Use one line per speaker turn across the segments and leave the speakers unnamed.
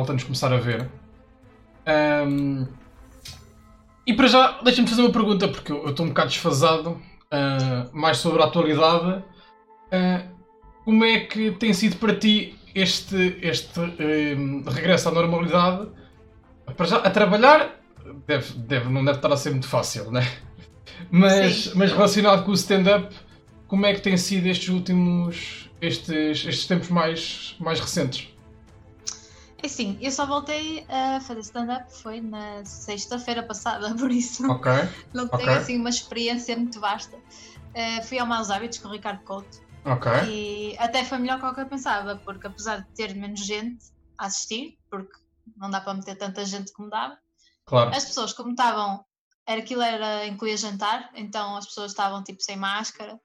malta nos começar a ver. Um, e para já, deixa-me fazer uma pergunta, porque eu estou um bocado desfasado, uh, mais sobre a atualidade. Uh, como é que tem sido para ti este, este um, regresso à normalidade? Para já, a trabalhar, deve, deve, não deve estar a ser muito fácil, né? Mas, mas relacionado com o stand-up, como é que tem sido estes últimos, estes, estes tempos mais, mais recentes?
É sim, eu só voltei a fazer stand-up foi na sexta-feira passada, por isso
okay.
não tenho okay. assim uma experiência muito vasta. Uh, fui ao Maus Hábitos com o Ricardo Couto.
Ok.
E até foi melhor que o que eu pensava, porque apesar de ter menos gente a assistir, porque não dá para meter tanta gente como dava,
claro.
as pessoas como estavam, era, aquilo era incluía jantar, então as pessoas estavam tipo sem máscara,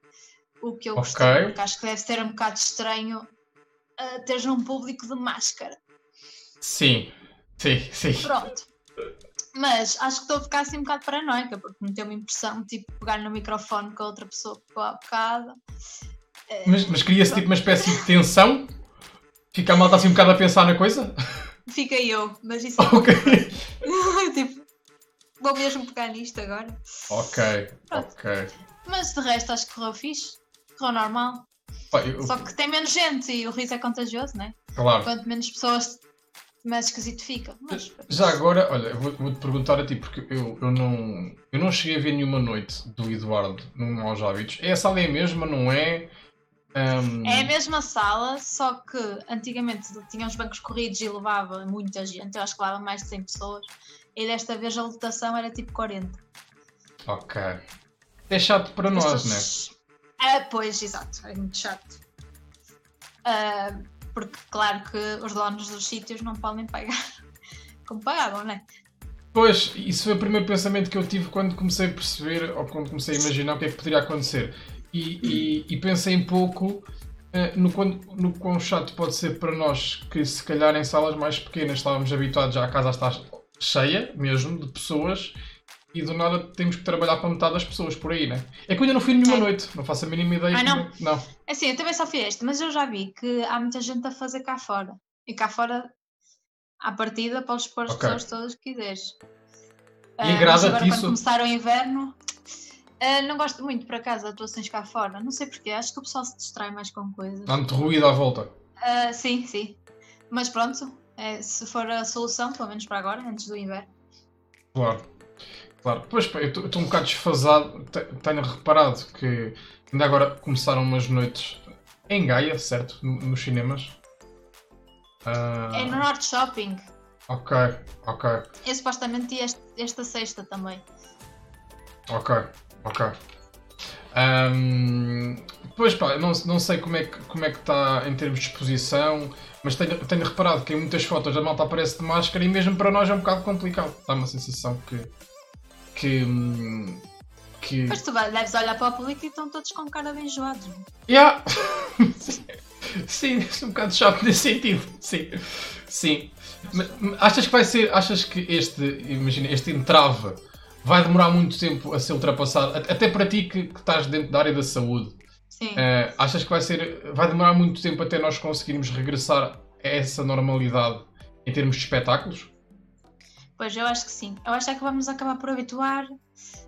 o que eu gostei, okay. porque acho que deve ser um bocado estranho uh, teres um público de máscara.
Sim, sim, sim.
Pronto. Mas acho que estou a ficar assim um bocado paranoica, porque me deu uma impressão, tipo, pegar no microfone com a outra pessoa que ficou há bocado.
Mas, mas cria-se tipo uma espécie de tensão? Fica a malta assim um bocado a pensar na coisa?
Fica eu, mas isso é
Ok.
tipo, vou mesmo pegar nisto agora.
Ok, Pronto. ok.
Mas de resto acho que correu fixe. Correu normal.
eu...
Só que tem menos gente e o riso é contagioso, né?
Claro.
Quanto menos pessoas mais esquisito fica. Mas...
Já agora, olha, vou-te vou perguntar a ti, porque eu, eu, não, eu não cheguei a ver nenhuma noite do Eduardo no Maus Hábitos. É a sala é a mesma, não é? Um...
É a mesma sala, só que antigamente tinha os bancos corridos e levava muita gente, eu acho que levava mais de 100 pessoas, e desta vez a lotação era tipo 40.
Ok. É chato para nós, Estes...
né? É, pois, exato, é muito chato. Uh, porque, claro, que os donos dos sítios não podem pagar como pagavam, não é?
Pois, isso foi o primeiro pensamento que eu tive quando comecei a perceber, ou quando comecei a imaginar o que é que poderia acontecer e, e, e pensei um pouco uh, no, quão, no quão chato pode ser para nós que se calhar em salas mais pequenas estávamos habituados já a casa estar cheia mesmo de pessoas e do nada temos que trabalhar para metade das pessoas por aí, né? É que eu ainda não fui nenhuma é. noite, não faço a mínima ideia.
Ah, não?
É... não.
É assim, eu também só fui esta, mas eu já vi que há muita gente a fazer cá fora. E cá fora, à partida, podes pôr as okay. pessoas todas que quiseres.
E agrada-te
uh,
isso?
Quando começar o inverno, Uh, não gosto muito, por acaso, de atuações cá fora. Não sei porquê, acho que o pessoal se distrai mais com coisas.
Muito ruído à volta.
Uh, sim, sim. Mas pronto, é, se for a solução, pelo menos para agora, antes do inverno.
Claro, claro. Pois, eu estou um bocado desfasado. Tenho reparado que ainda agora começaram umas noites em Gaia, certo? Nos cinemas.
Uh... É no Norte Shopping.
Ok, ok.
Eu supostamente ia esta sexta também.
Ok. Ok. Um, pois pá, não, não sei como é que como é que está em termos de exposição, mas tenho, tenho reparado que em muitas fotos a malta aparece de máscara e mesmo para nós é um bocado complicado. Dá uma sensação que. Que. que...
Mas tu deves olhar para o público e estão todos com cara de enjoados.
Yeah. Sim, é um bocado chato nesse sentido. Sim. Sim. Mas, achas que vai ser. Achas que este. Imagina, este entrave vai demorar muito tempo a ser ultrapassado, até para ti que, que estás dentro da área da saúde.
Sim. Uh,
achas que vai ser, vai demorar muito tempo até nós conseguirmos regressar a essa normalidade em termos de espetáculos?
Pois, eu acho que sim. Eu acho é que vamos acabar por habituar,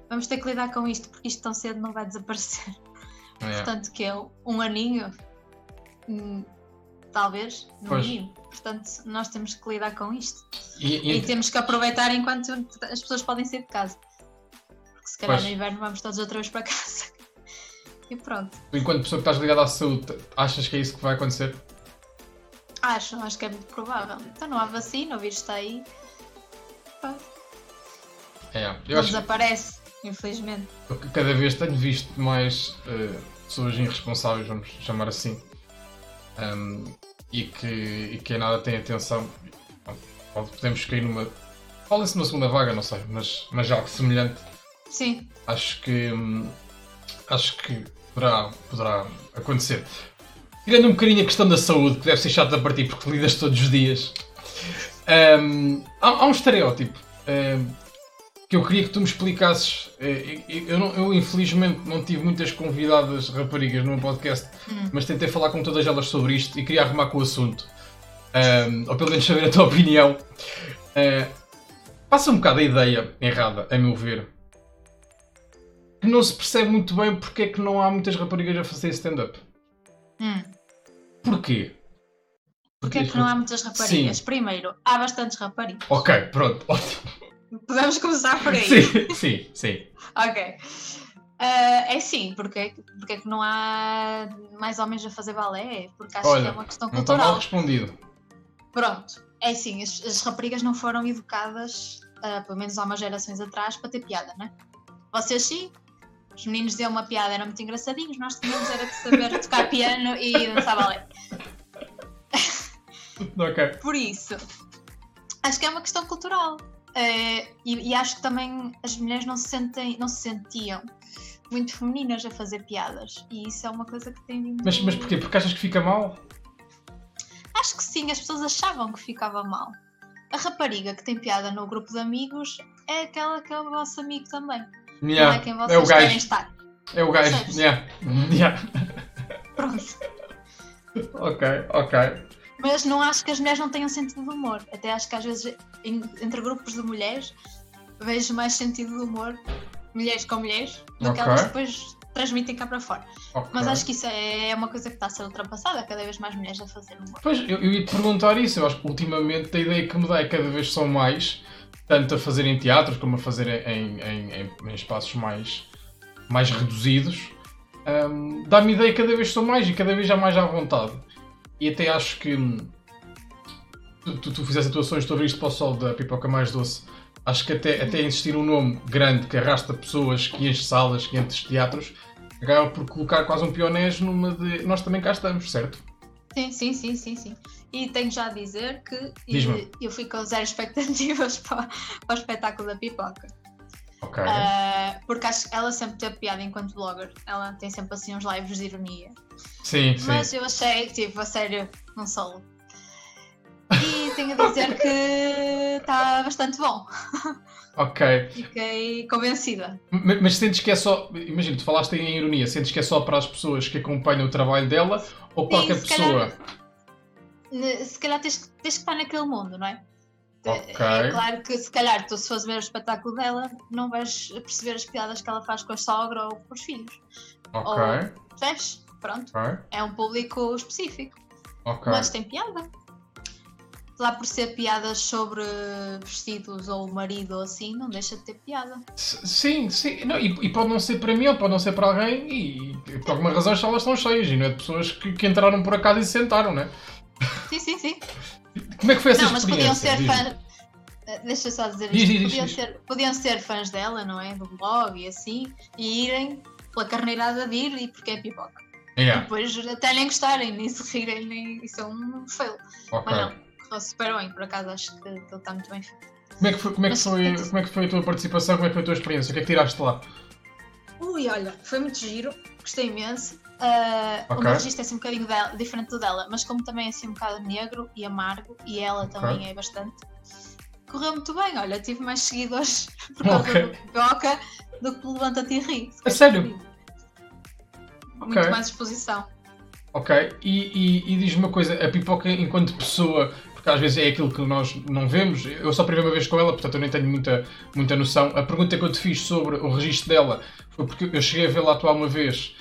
vamos ter que lidar com isto, porque isto tão cedo não vai desaparecer. É. Portanto, que é um aninho, hum, talvez, no pois. mínimo. Portanto, nós temos que lidar com isto. E, e... e, temos que aproveitar enquanto as pessoas podem sair de casa. Porque se calhar pois. no inverno vamos todos outra vez para casa. E pronto.
Enquanto pessoa que estás ligada à saúde, achas que é isso que vai acontecer?
Acho, acho que é muito provável. Então não há vacina, o vírus está aí.
É, eu acho...
desaparece, infelizmente.
Cada vez tenho visto mais uh, pessoas irresponsáveis, vamos chamar assim, um, e, que, e que nada tem atenção. Podemos cair numa. Fala-se numa segunda vaga, não sei, mas, mas algo semelhante.
Sim.
Acho que. Hum, acho que poderá, poderá acontecer. Tirando um bocadinho a questão da saúde, que deve ser chato a partir porque lidas todos os dias. Um, há, há, um estereótipo um, que eu queria que tu me explicasses. Eh, eu, eu, eu, infelizmente não tive muitas convidadas raparigas no meu podcast, hum. mas tentei falar com todas elas sobre isto e queria arrumar com o assunto. um, ou pelo menos saber a tua opinião. Uh, passa um bocado a ideia errada, a meu ver, que não se percebe muito bem porque é que não há muitas raparigas a fazer stand-up.
Hum.
Porquê?
Porquê é que não há muitas raparigas? Sim. Primeiro, há bastantes raparigas.
Ok, pronto, ótimo.
Podemos começar por aí.
Sim, sim, sim.
ok. Uh, é sim, porque, porque é que não há mais homens a fazer balé? Porque acho
Olha,
que é uma questão
cultural.
Não
está mal respondido.
Pronto, é sim, as, as raparigas não foram educadas, uh, pelo menos há umas gerações atrás, para ter piada, né? Vocês sim, os meninos diziam uma piada, eram muito engraçadinhos, nós tínhamos era de saber tocar piano e dançar balé.
ok.
Por isso, acho que é uma questão cultural. Uh, e, e, acho que também as mulheres não se, sentem, não se sentiam muito femininas a fazer piadas. E isso é uma coisa que tem vindo.
Mas, mas porquê? Porque achas que fica mal?
Acho que sim, as pessoas achavam que ficava mal. A rapariga que tem piada no grupo de amigos é aquela que é o vosso amigo também.
Yeah.
Não é quem vocês é o
gajo.
querem estar.
É o gajo. Yeah. Yeah.
Pronto.
ok, ok.
Mas não acho que as mulheres não tenham sentido de humor. Até acho que às vezes entre grupos de mulheres vejo mais sentido de humor mulheres com mulheres do okay. que elas depois transmitem cá para fora. Okay. Mas acho que isso é uma coisa que está a ser ultrapassada, cada vez mais mulheres a fazer humor.
Pois, eu, eu ia te perguntar isso, eu acho que ultimamente a ideia que me dá é que cada vez são mais, tanto a fazer em teatros como a fazer em, em, em, em espaços mais, mais reduzidos. Um, Dá-me ideia que cada vez são mais e cada vez já mais à vontade. E até acho que hum, tu, tu fizeste atuações sobre isto para o sol da pipoca mais doce Acho que até, até existir um nome grande que arrasta pessoas, que enche salas, que enche teatros, acaba por colocar quase um pionés numa de. Nós também cá estamos, certo?
Sim, sim, sim, sim, sim. E tenho já a dizer que eu fui com zero expectativas para, para o espetáculo da pipoca.
Ok. Uh,
porque acho que ela sempre teve piada enquanto blogger. Ela tem sempre assim uns lives de ironia.
Sim, sim.
Mas eu achei, tipo, a sério, não solo. E tenho a dizer que está bastante bom.
Ok.
Fiquei convencida.
Mas, mas, sentes que é só. Imagina, tu falaste em ironia, sentes que é só para as pessoas que acompanham o trabalho dela ou Sim, qualquer se pessoa?
Calhar, se calhar tens, tens que estar naquele mundo, não é?
Okay.
É claro que se calhar tu se fores ver o espetáculo dela não vais perceber as piadas que ela faz com a sogra ou com os filhos.
Ok.
Ou, percebes? Pronto.
Okay.
É um público específico.
Ok.
Mas tem piada lá por ser piadas sobre vestidos ou marido ou assim, não deixa de ter piada.
Sim, sim. Não, e, e, pode não ser para mim ou pode não ser para alguém e, e por alguma razão as salas estão cheias e não é de pessoas que, que, entraram por acaso e se sentaram, não é?
Sim, sim, sim.
Como é que foi essa
não,
experiência?
Mas podiam ser fãs... Eh, deixa só dizer
diz,
isto.
Diz,
podiam,
diz.
Ser, podiam ser fãs dela, não é? Do blog e assim, e irem pela carneirada de ir e porque é pipoca.
Yeah.
E depois até nem gostarem, nem se rirem, nem... isso é um fail.
Okay.
Mas não correu super bem, por acaso acho que ele está muito bem feito.
Como é, que foi, como, é que foi, como é que foi a tua participação? Como é que foi a tua experiência? O que é que tiraste lá?
Ui, olha, foi muito giro, gostei imenso. Uh, okay. O meu registro é assim um bocadinho dela, diferente do dela, mas como também é assim um bocado negro e amargo, e ela okay. também é bastante, correu muito bem. Olha, tive mais seguidores por causa okay. do Pipoca do que pelo Levanta-te e Ri.
A sério?
Muito mais exposição.
Ok, e, e, e diz-me uma coisa: a Pipoca, enquanto pessoa, porque às vezes é aquilo que nós não vemos. Eu só primeira vez com ela, portanto eu nem tenho muita, muita noção. A pergunta que eu te fiz sobre o registro dela foi porque eu cheguei a vê-la atuar uma vez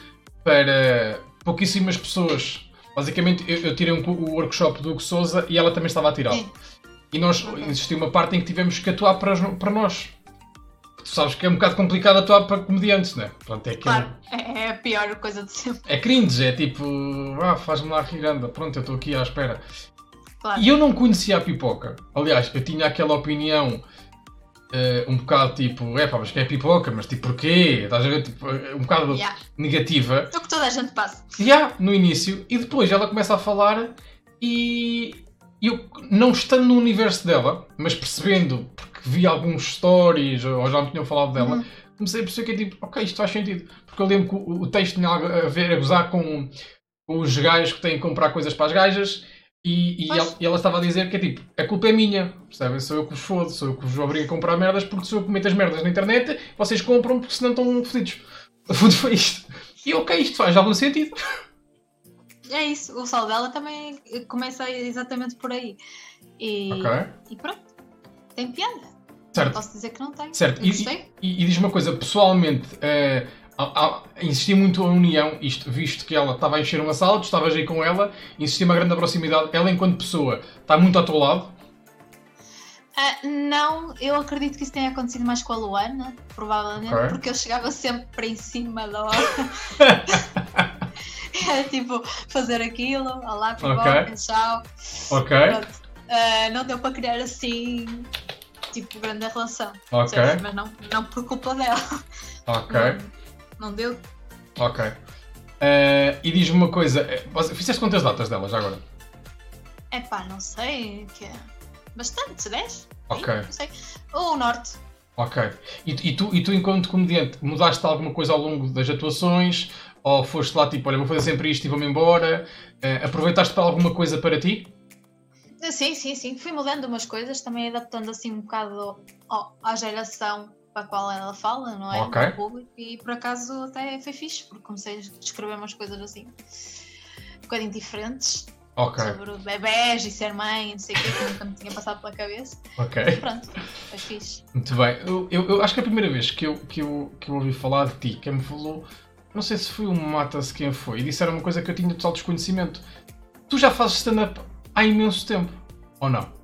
para pouquíssimas pessoas. Basicamente, eu, eu tirei um, o workshop do Hugo Souza e ela também estava a tirar. E nós, existiu uma parte em que tivemos que atuar para, para nós. Tu sabes que é um bocado complicado atuar para comediantes, não é?
Pronto, é, claro, é, é a pior coisa de sempre.
É cringe, é tipo, ah, faz-me lá rir, anda, pronto, eu estou aqui à espera.
Claro.
E eu não conhecia a pipoca. Aliás, eu tinha aquela opinião uh, um bocado tipo, é pá, mas que é pipoca, mas tipo, porquê? Estás a ver? Tipo, um bocado
yeah.
negativa.
É o que toda a gente passa.
Já, yeah, no início. E depois ela começa a falar e eu, não estando no universo dela, mas percebendo, porque vi alguns stories ou já me tinham falado dela, uhum. comecei a perceber que é tipo, ok, isto faz sentido. Porque eu lembro que o, o texto tinha a ver, a gozar com, com os gajos que têm que comprar coisas para as gajas e, e, ela, e, ela, estava a dizer que é tipo, a culpa é minha, percebem? Sou eu que vos fodo, sou eu que vos obrigo a comprar merdas porque sou eu que meto as merdas na internet, vocês compram porque senão estão fodidos. O fundo foi isto. E ok, isto faz algum sentido.
é isso, o sol dela também começa exatamente por aí. E,
Ok.
e pronto, tem piada.
Certo.
Posso dizer que não tem.
Certo, e, e, e diz uma coisa, pessoalmente, eh, há- insistia muito a união, isto, visto que ela estava a encher uma sala, tu estavas aí com ela, insistia uma grande proximidade. Ela, enquanto pessoa, está muito ao teu lado.
Ah, não, eu acredito que isso tenha acontecido mais com a Luana, provavelmente,
Ok.
porque eu chegava sempre em cima da hora. Era tipo fazer aquilo, olá,
Ok.
pipoca, tchau.
Ok.
Ah, não deu para criar assim, tipo, grande relação.
ok,
percebes? Mas não, não por culpa dela.
ok,
Não, não deu.
ok. Eh, e diz-me uma coisa, eh, fizeste quantas datas dela já agora?
É pá, não sei. Que é bastante, 10?
Ok.
Não sei. O norte.
Ok. E, e tu, e tu, enquanto comediante, mudaste alguma coisa ao longo das atuações? Ou foste lá tipo, olha, vou fazer sempre isto e vou-me embora? Eh, aproveitaste para alguma coisa para ti?
Sim, sim, sim. Fui mudando umas coisas, também adaptando assim um bocado ao- à geração para a qual ela fala, não é?
Ok.
Ao público. E por acaso até foi fixe, porque comecei a escrever umas coisas assim um bocadinho diferentes
Ok,
sobre bebés e ser mãe, não sei o que, que nunca me tinha passado pela cabeça.
ok.
Pronto, foi fixe.
Muito bem. Eu, eu- eu acho que é a primeira vez que eu, que, eu, que eu ouvi falar de ti, quem me falou, não sei se foi o Mata-se quem foi, e disseram uma coisa que eu tinha total desconhecimento. Tu já fazes stand-up há imenso tempo, ou não?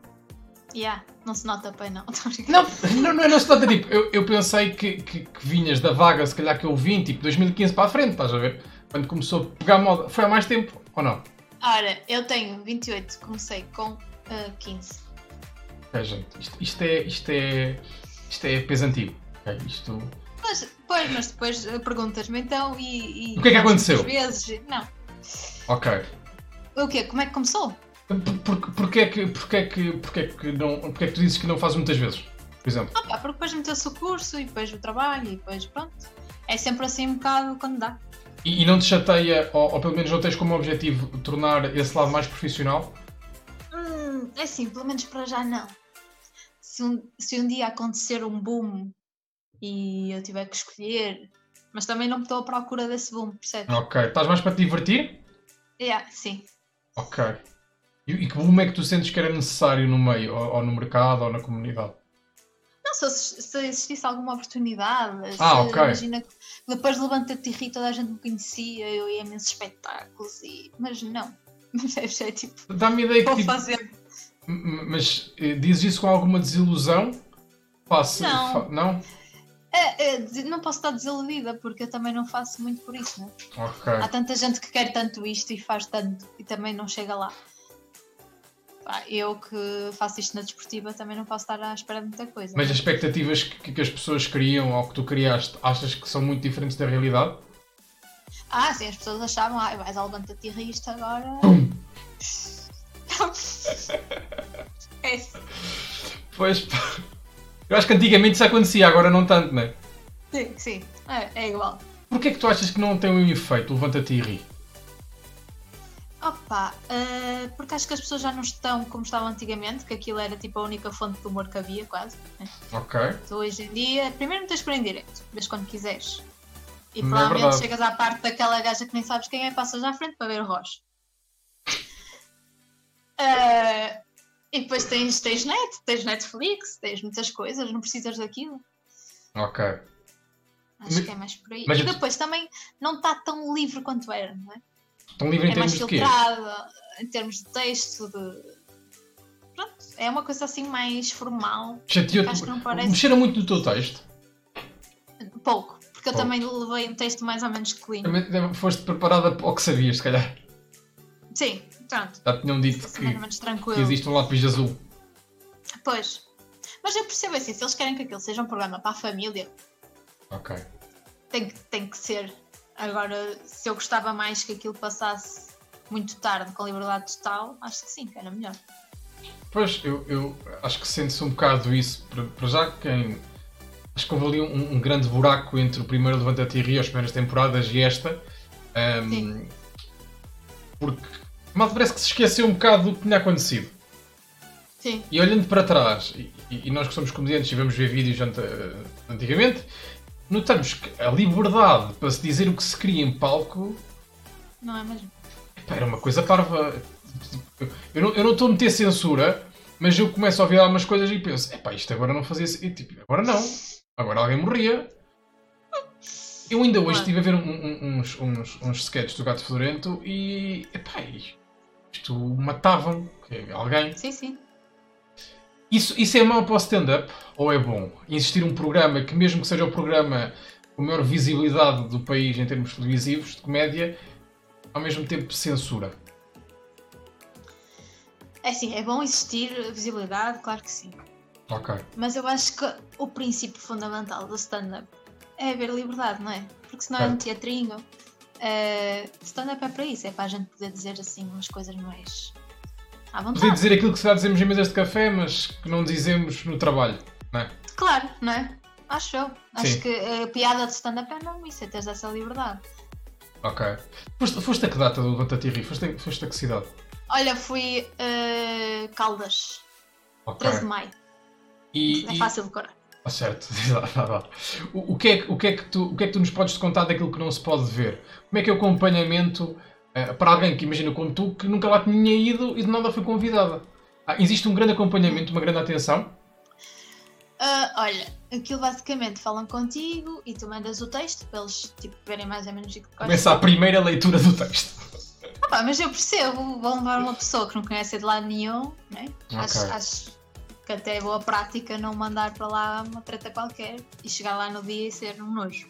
Yeah, não se nota bem, não.
Não, não, não, não se trata tipo, eu, eu pensei que, que, que vinhas da vaga, se calhar que eu vim, tipo 2015 para a frente, estás a ver? Quando começou a pegar moda. Foi há mais tempo, ou não?
Ora, eu tenho 28, comecei com ah, 15.
Ok, gente, isto, isto é. Isto é. Isto é peso antigo. ok? Isto.
Mas, pois, mas depois perguntas-me então e. e
O que é que aconteceu?
Vezes. Não.
Ok.
O quê? Como é que começou?
Por, por, porquê, é que, porquê, é que, porquê, é que não, porquê é que tu dizes que não fazes muitas vezes? Por exemplo.
Ah, pá, porque depois meteu-se o curso e depois o trabalho e depois pronto. É sempre assim um bocado quando dá.
E, e não te chateia, ou, ou pelo menos não tens como objetivo tornar esse lado mais profissional?
Hum, é assim, pelo menos para já não. Se um, se um dia acontecer um boom e eu tiver que escolher, mas também não estou à procura desse boom, percebes?
Ok. Estás mais para te divertir?
Yeah, sim.
Ok. E, e que boom é que tu sentes que era necessário no meio, ou, ou no mercado, ou na comunidade?
Não, se, se existisse alguma oportunidade,
Ah, ok.
imagina que depois levanta-te e ri, toda a gente me conhecia, eu ia a imensos espetáculos, e... mas não. Percebes? É tipo,
Dá-me ideia que
vou
tipo,
fazer.
Mas eh, dizes isso com alguma desilusão? Passa,
Não.
fa- não?
É, é, não posso estar desiludida, porque eu também não faço muito por isso, né?
Ok.
Há tanta gente que quer tanto isto e faz tanto e também não chega lá. Pá, eu que faço isto na desportiva também não posso estar à espera de muita coisa.
Mas as expectativas que, que as pessoas criam ou que tu criaste, achas que são muito diferentes da realidade?
Ah, sim, as pessoas achavam, ah, vais ao levanta-te riste agora.
Pum!
é,
Pois. pá. Eu acho que antigamente isso acontecia, agora não tanto, não é?
sim, sim, é, é igual.
Porquê é que tu achas que não tem o mesmo efeito, levanta-te e ri?
Opa, ah, porque acho que as pessoas já não estão como estavam antigamente, que aquilo era tipo a única fonte de humor que havia, quase. né?
Ok.
Tu hoje em dia, primeiro não tens para em direto, vês quando quiseres. E
Não é
provavelmente
verdade.
chegas à parte daquela gaja que nem sabes quem é, passas à frente para ver o Roche. Ah, e depois tens, tens net, tens Netflix, tens muitas coisas, não precisas daquilo.
Ok.
Acho
Mas-
que é mais por aí.
mas
e depois também não está tão livre quanto era, não é?
Estão livre em
é mais
termos de quê?
filtrada em termos de texto, de. Pronto, é uma coisa assim mais formal.
Chateou-te?
Acho que não parece-
Mexeram muito no teu texto?
Pouco, porque eu
Pouco.
também levei um texto mais ou menos clean.
Também Foste preparada para o que sabias, se calhar.
Sim, pronto.
Já tinham dito
mais
que, que existe um lápis azul.
Pois. Mas eu percebo assim, se eles querem que aquilo seja um programa para a família,
Ok.
tem tem que ser. Agora, se eu gostava mais que aquilo passasse muito tarde, com liberdade total, acho que sim, que era melhor.
Pois, eu, eu acho que sente-se um bocado isso. Para, já, quem. Acho que houve ali um, um grande buraco entre o primeiro Levanta-te e Rio, as primeiras temporadas, e esta. Ahm,
Sim.
porque. Mal parece que se esqueceu um bocado do que tinha acontecido.
Sim,
E olhando para trás, e, e nós que somos comediantes e vamos ver vídeos ante- antigamente, notamos que a liberdade para se dizer o que se queria em palco
não é mesmo?
Era uma coisa parva. Eu não, eu não estou a meter censura, mas eu começo a ouvir algumas coisas e penso: epá, isto agora não fazia. E, tipo, agora não. Agora alguém morria. Eu ainda hoje estive a ver um, um, uns, uns, uns sketches do Gato Fedorento e. epá, isto matavam alguém.
Sim, sim.
Isso, isso é mau para o stand-up ou é bom? Existir um programa que, mesmo que seja o programa com maior visibilidade do país em termos televisivos, de comédia, ao mesmo tempo censura?
É sim, é bom existir visibilidade, claro que sim.
Ok.
Mas eu acho que o princípio fundamental do stand-up é haver liberdade, não é? Porque senão é, é um teatrinho. Uh, stand-up é para isso, é para a gente poder dizer assim umas coisas mais à vontade.
Poder dizer aquilo que se dá dizemos em mesas de café, mas que não dizemos no trabalho, não é?
Claro, não é? Acho eu. Acho Sim. que a piada de stand-up é não isso, é teres essa liberdade.
Ok. Foste, foste a que data do Levanta-te e Foste, foste a que cidade?
Olha, fui uh, Caldas. Okay. 13 de maio.
E,
é fácil de decorar.
Ah, certo. o, o, que é, o, que é que tu, o que é que tu nos podes contar daquilo que não se pode ver? Como é que é o acompanhamento para alguém que imagina como tu, que nunca lá tinha ido e de nada foi convidada? Ah, existe um grande acompanhamento, uma grande atenção?
Uh, olha, aquilo basicamente falam contigo e tu mandas o texto para eles tipo, verem mais ou menos o que.
Começa a primeira leitura do texto.
Ah, pá, mas eu percebo, vão levar uma pessoa que não conhece de lado nenhum, né? Okay. Acho, acho que até é boa prática não mandar para lá uma treta qualquer e chegar lá no dia e ser um nojo.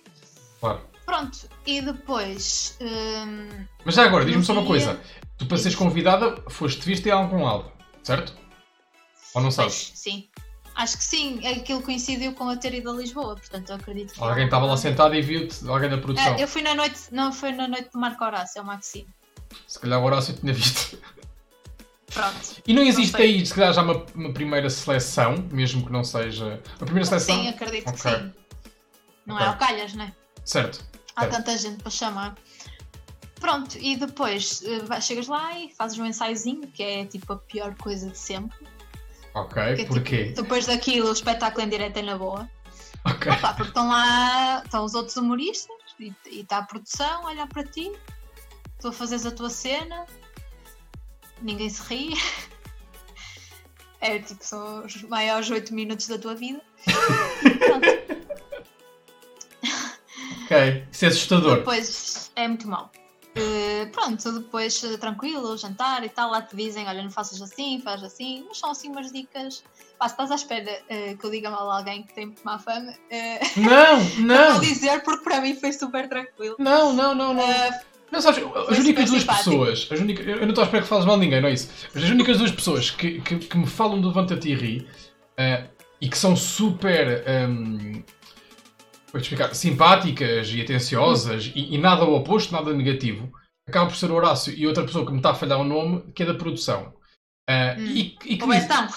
Claro.
Pronto, e depois. Hum,
mas já agora, diz-me só uma coisa: tu para seres convidada foste vista em algum lado, certo? Ou não sabes?
Pois, sim. Acho que sim, aquilo coincidiu com a ter ido a Lisboa, portanto eu acredito que.
Alguém estava lá sentado e viu-te, alguém da produção.
É, eu fui na noite, não foi na noite do Marco Horácio, é o Maxime.
Se calhar o Horácio tinha visto.
Pronto.
E não existe não aí, se calhar, já uma, uma, primeira seleção, mesmo que não seja. A primeira seleção?
Sim, acredito okay. que sim. Não okay. é ao calhas, não é?
Certo.
Há certo. tanta gente para chamar. Pronto, e depois uh, chegas lá e fazes um ensaiozinho, que é tipo a pior coisa de sempre.
Ok, porque, porquê?
Tipo, depois daquilo, o espetáculo em direto é na boa.
Ok.
Opa, porque estão lá, estão os outros humoristas e está a produção a olhar para ti, tu a fazeres a tua cena, ninguém se ri. É tipo, são os maiores 8 minutos da tua vida.
ok, isso é assustador.
Depois é muito mal. Uh, pronto, depois uh, tranquilo, jantar e tal, lá te dizem, olha, não faças assim, faz assim, mas são assim umas dicas. Pá, se estás à espera uh, que eu diga mal a alguém que tem muito má fama,
não, não.
vou dizer porque para mim foi super tranquilo.
Não, não, não, não. não, sabes, as únicas duas simpático. pessoas, as únicas, eu não estou à espera que fales mal de ninguém, não é isso? Mas as únicas duas pessoas que, que, que me falam do Levanta-te e ri e que são super. Um, vou explicar, simpáticas e atenciosas e, e, nada ao oposto, nada negativo, acaba por ser o Horácio e outra pessoa que me está a falhar o nome, que é da produção. Uh, hum. e, e que
o diz... Betão.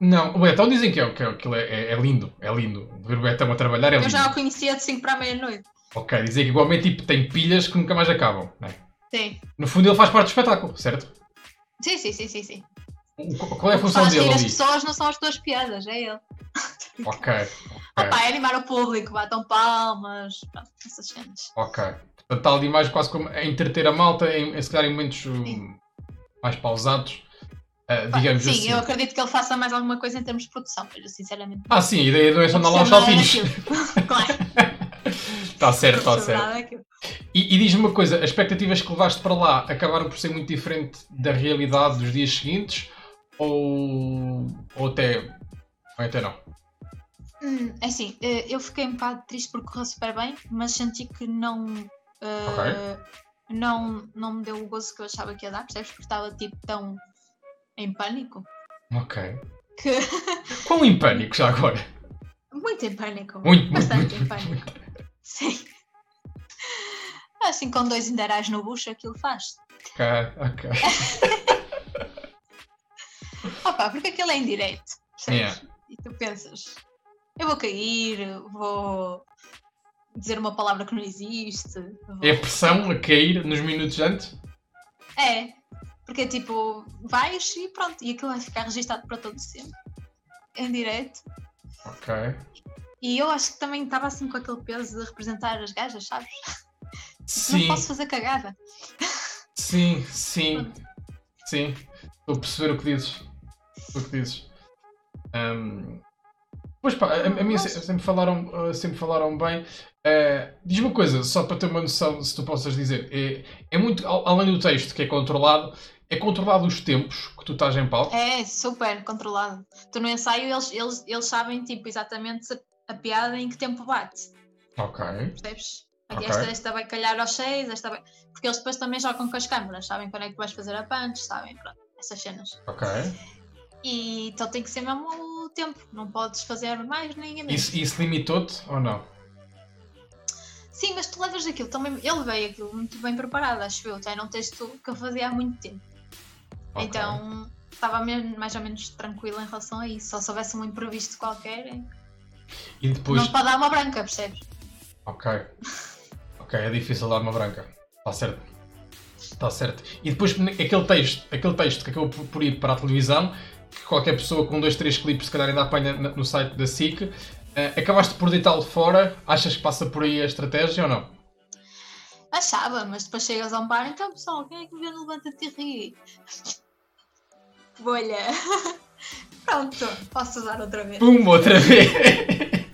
Não, o Betão dizem que, é, que, é, que é, é, é, lindo, é lindo. Ver o Betão a trabalhar é lindo.
Eu já o conhecia de 5 para a meia-noite.
Ok, dizem que igualmente tipo, tem pilhas que nunca mais acabam, não é?
Sim.
No fundo ele faz parte do espetáculo, certo?
Sim, sim, sim, sim. sim.
Qual é a função dele?
As pessoas não são as tuas piadas, é ele.
Ok. okay.
Opa, é animar o público, batam palmas, pronto, essas cenas.
Ok. Portanto, está ali mais quase como a entreter a malta, em, se calhar em momentos mais pausados. Uh, digamos
sim,
assim.
Sim, eu acredito que ele faça mais alguma coisa em termos de produção, mas eu sinceramente.
Ah, sim, a ideia não é só andar lá os saltinhos.
claro.
Está certo, está certo. E, e diz-me uma coisa: as expectativas que levaste para lá acabaram por ser muito diferente da realidade dos dias seguintes? Ou, ou até, ou até não?
Hum, é assim, eh, eu fiquei um bocado triste porque correu super bem, mas senti que não, uh, okay. não, não me deu o gozo que eu achava que ia dar, percebes? Porque estava tipo tão em pânico.
Ok.
Que...
Quão em pânico já agora?
Muito em pânico.
Muito,
Bastante
muito,
em pânico. Muito. Sim. Assim, com dois inderais no bucho, aquilo faz.
Ok, ok.
Opa, porque aquilo é indireto.
Yeah.
E tu pensas, eu vou cair, vou dizer uma palavra que não existe. Vou...
É a pressão a cair nos minutos antes?
É, porque tipo, vais e pronto, e aquilo vai ficar registado para todo sempre. Em direto.
Ok.
E eu acho que também estava assim com aquele peso de representar as gajas, sabes?
Sim.
Não posso fazer cagada.
Sim, sim. Sim. Estou a perceber o que dizes. O que dizes. Um, pois pá, a, a mim sempre falaram, sempre falaram bem. Uh, diz uma coisa, só para ter uma noção, se tu possas dizer, é, é muito, além do texto que é controlado, é controlado os tempos que tu estás em palco?
É, super controlado. Tu no ensaio eles, eles, eles sabem tipo, exatamente a piada em que tempo bate.
Ok.
Percebes? Okay. Esta, esta vai calhar aos 6, esta vai... porque eles depois também jogam com as câmaras, sabem quando é que vais fazer a punch, sabem, pronto, essas cenas.
Ok.
E então tem que ser mesmo tempo, não podes fazer mais nem
menos. Isso, isso limitou-te ou não?
Sim, mas tu levas aquilo também. Ele veio aquilo muito bem preparado, acho eu. Já não texto que eu fazia há muito tempo. Okay. Então estava mais ou menos tranquilo em relação a isso. Só se houvesse um imprevisto qualquer.
E depois...
Não pode dar uma branca, percebes?
Ok. Ok, é difícil dar uma branca. Está certo. Está certo. E depois aquele texto, aquele texto que acabou por ir para a televisão, que qualquer pessoa com dois, três clipes se calhar ainda apanha no site da SIC, uh, acabaste por deitá-lo fora, achas que passa por aí a estratégia ou não?
Achava, mas depois chegas a um bar, então pessoal, quem é que me vê no Levanta-te e ri? Bolha. Pronto, posso usar outra vez.
Pum, outra vez.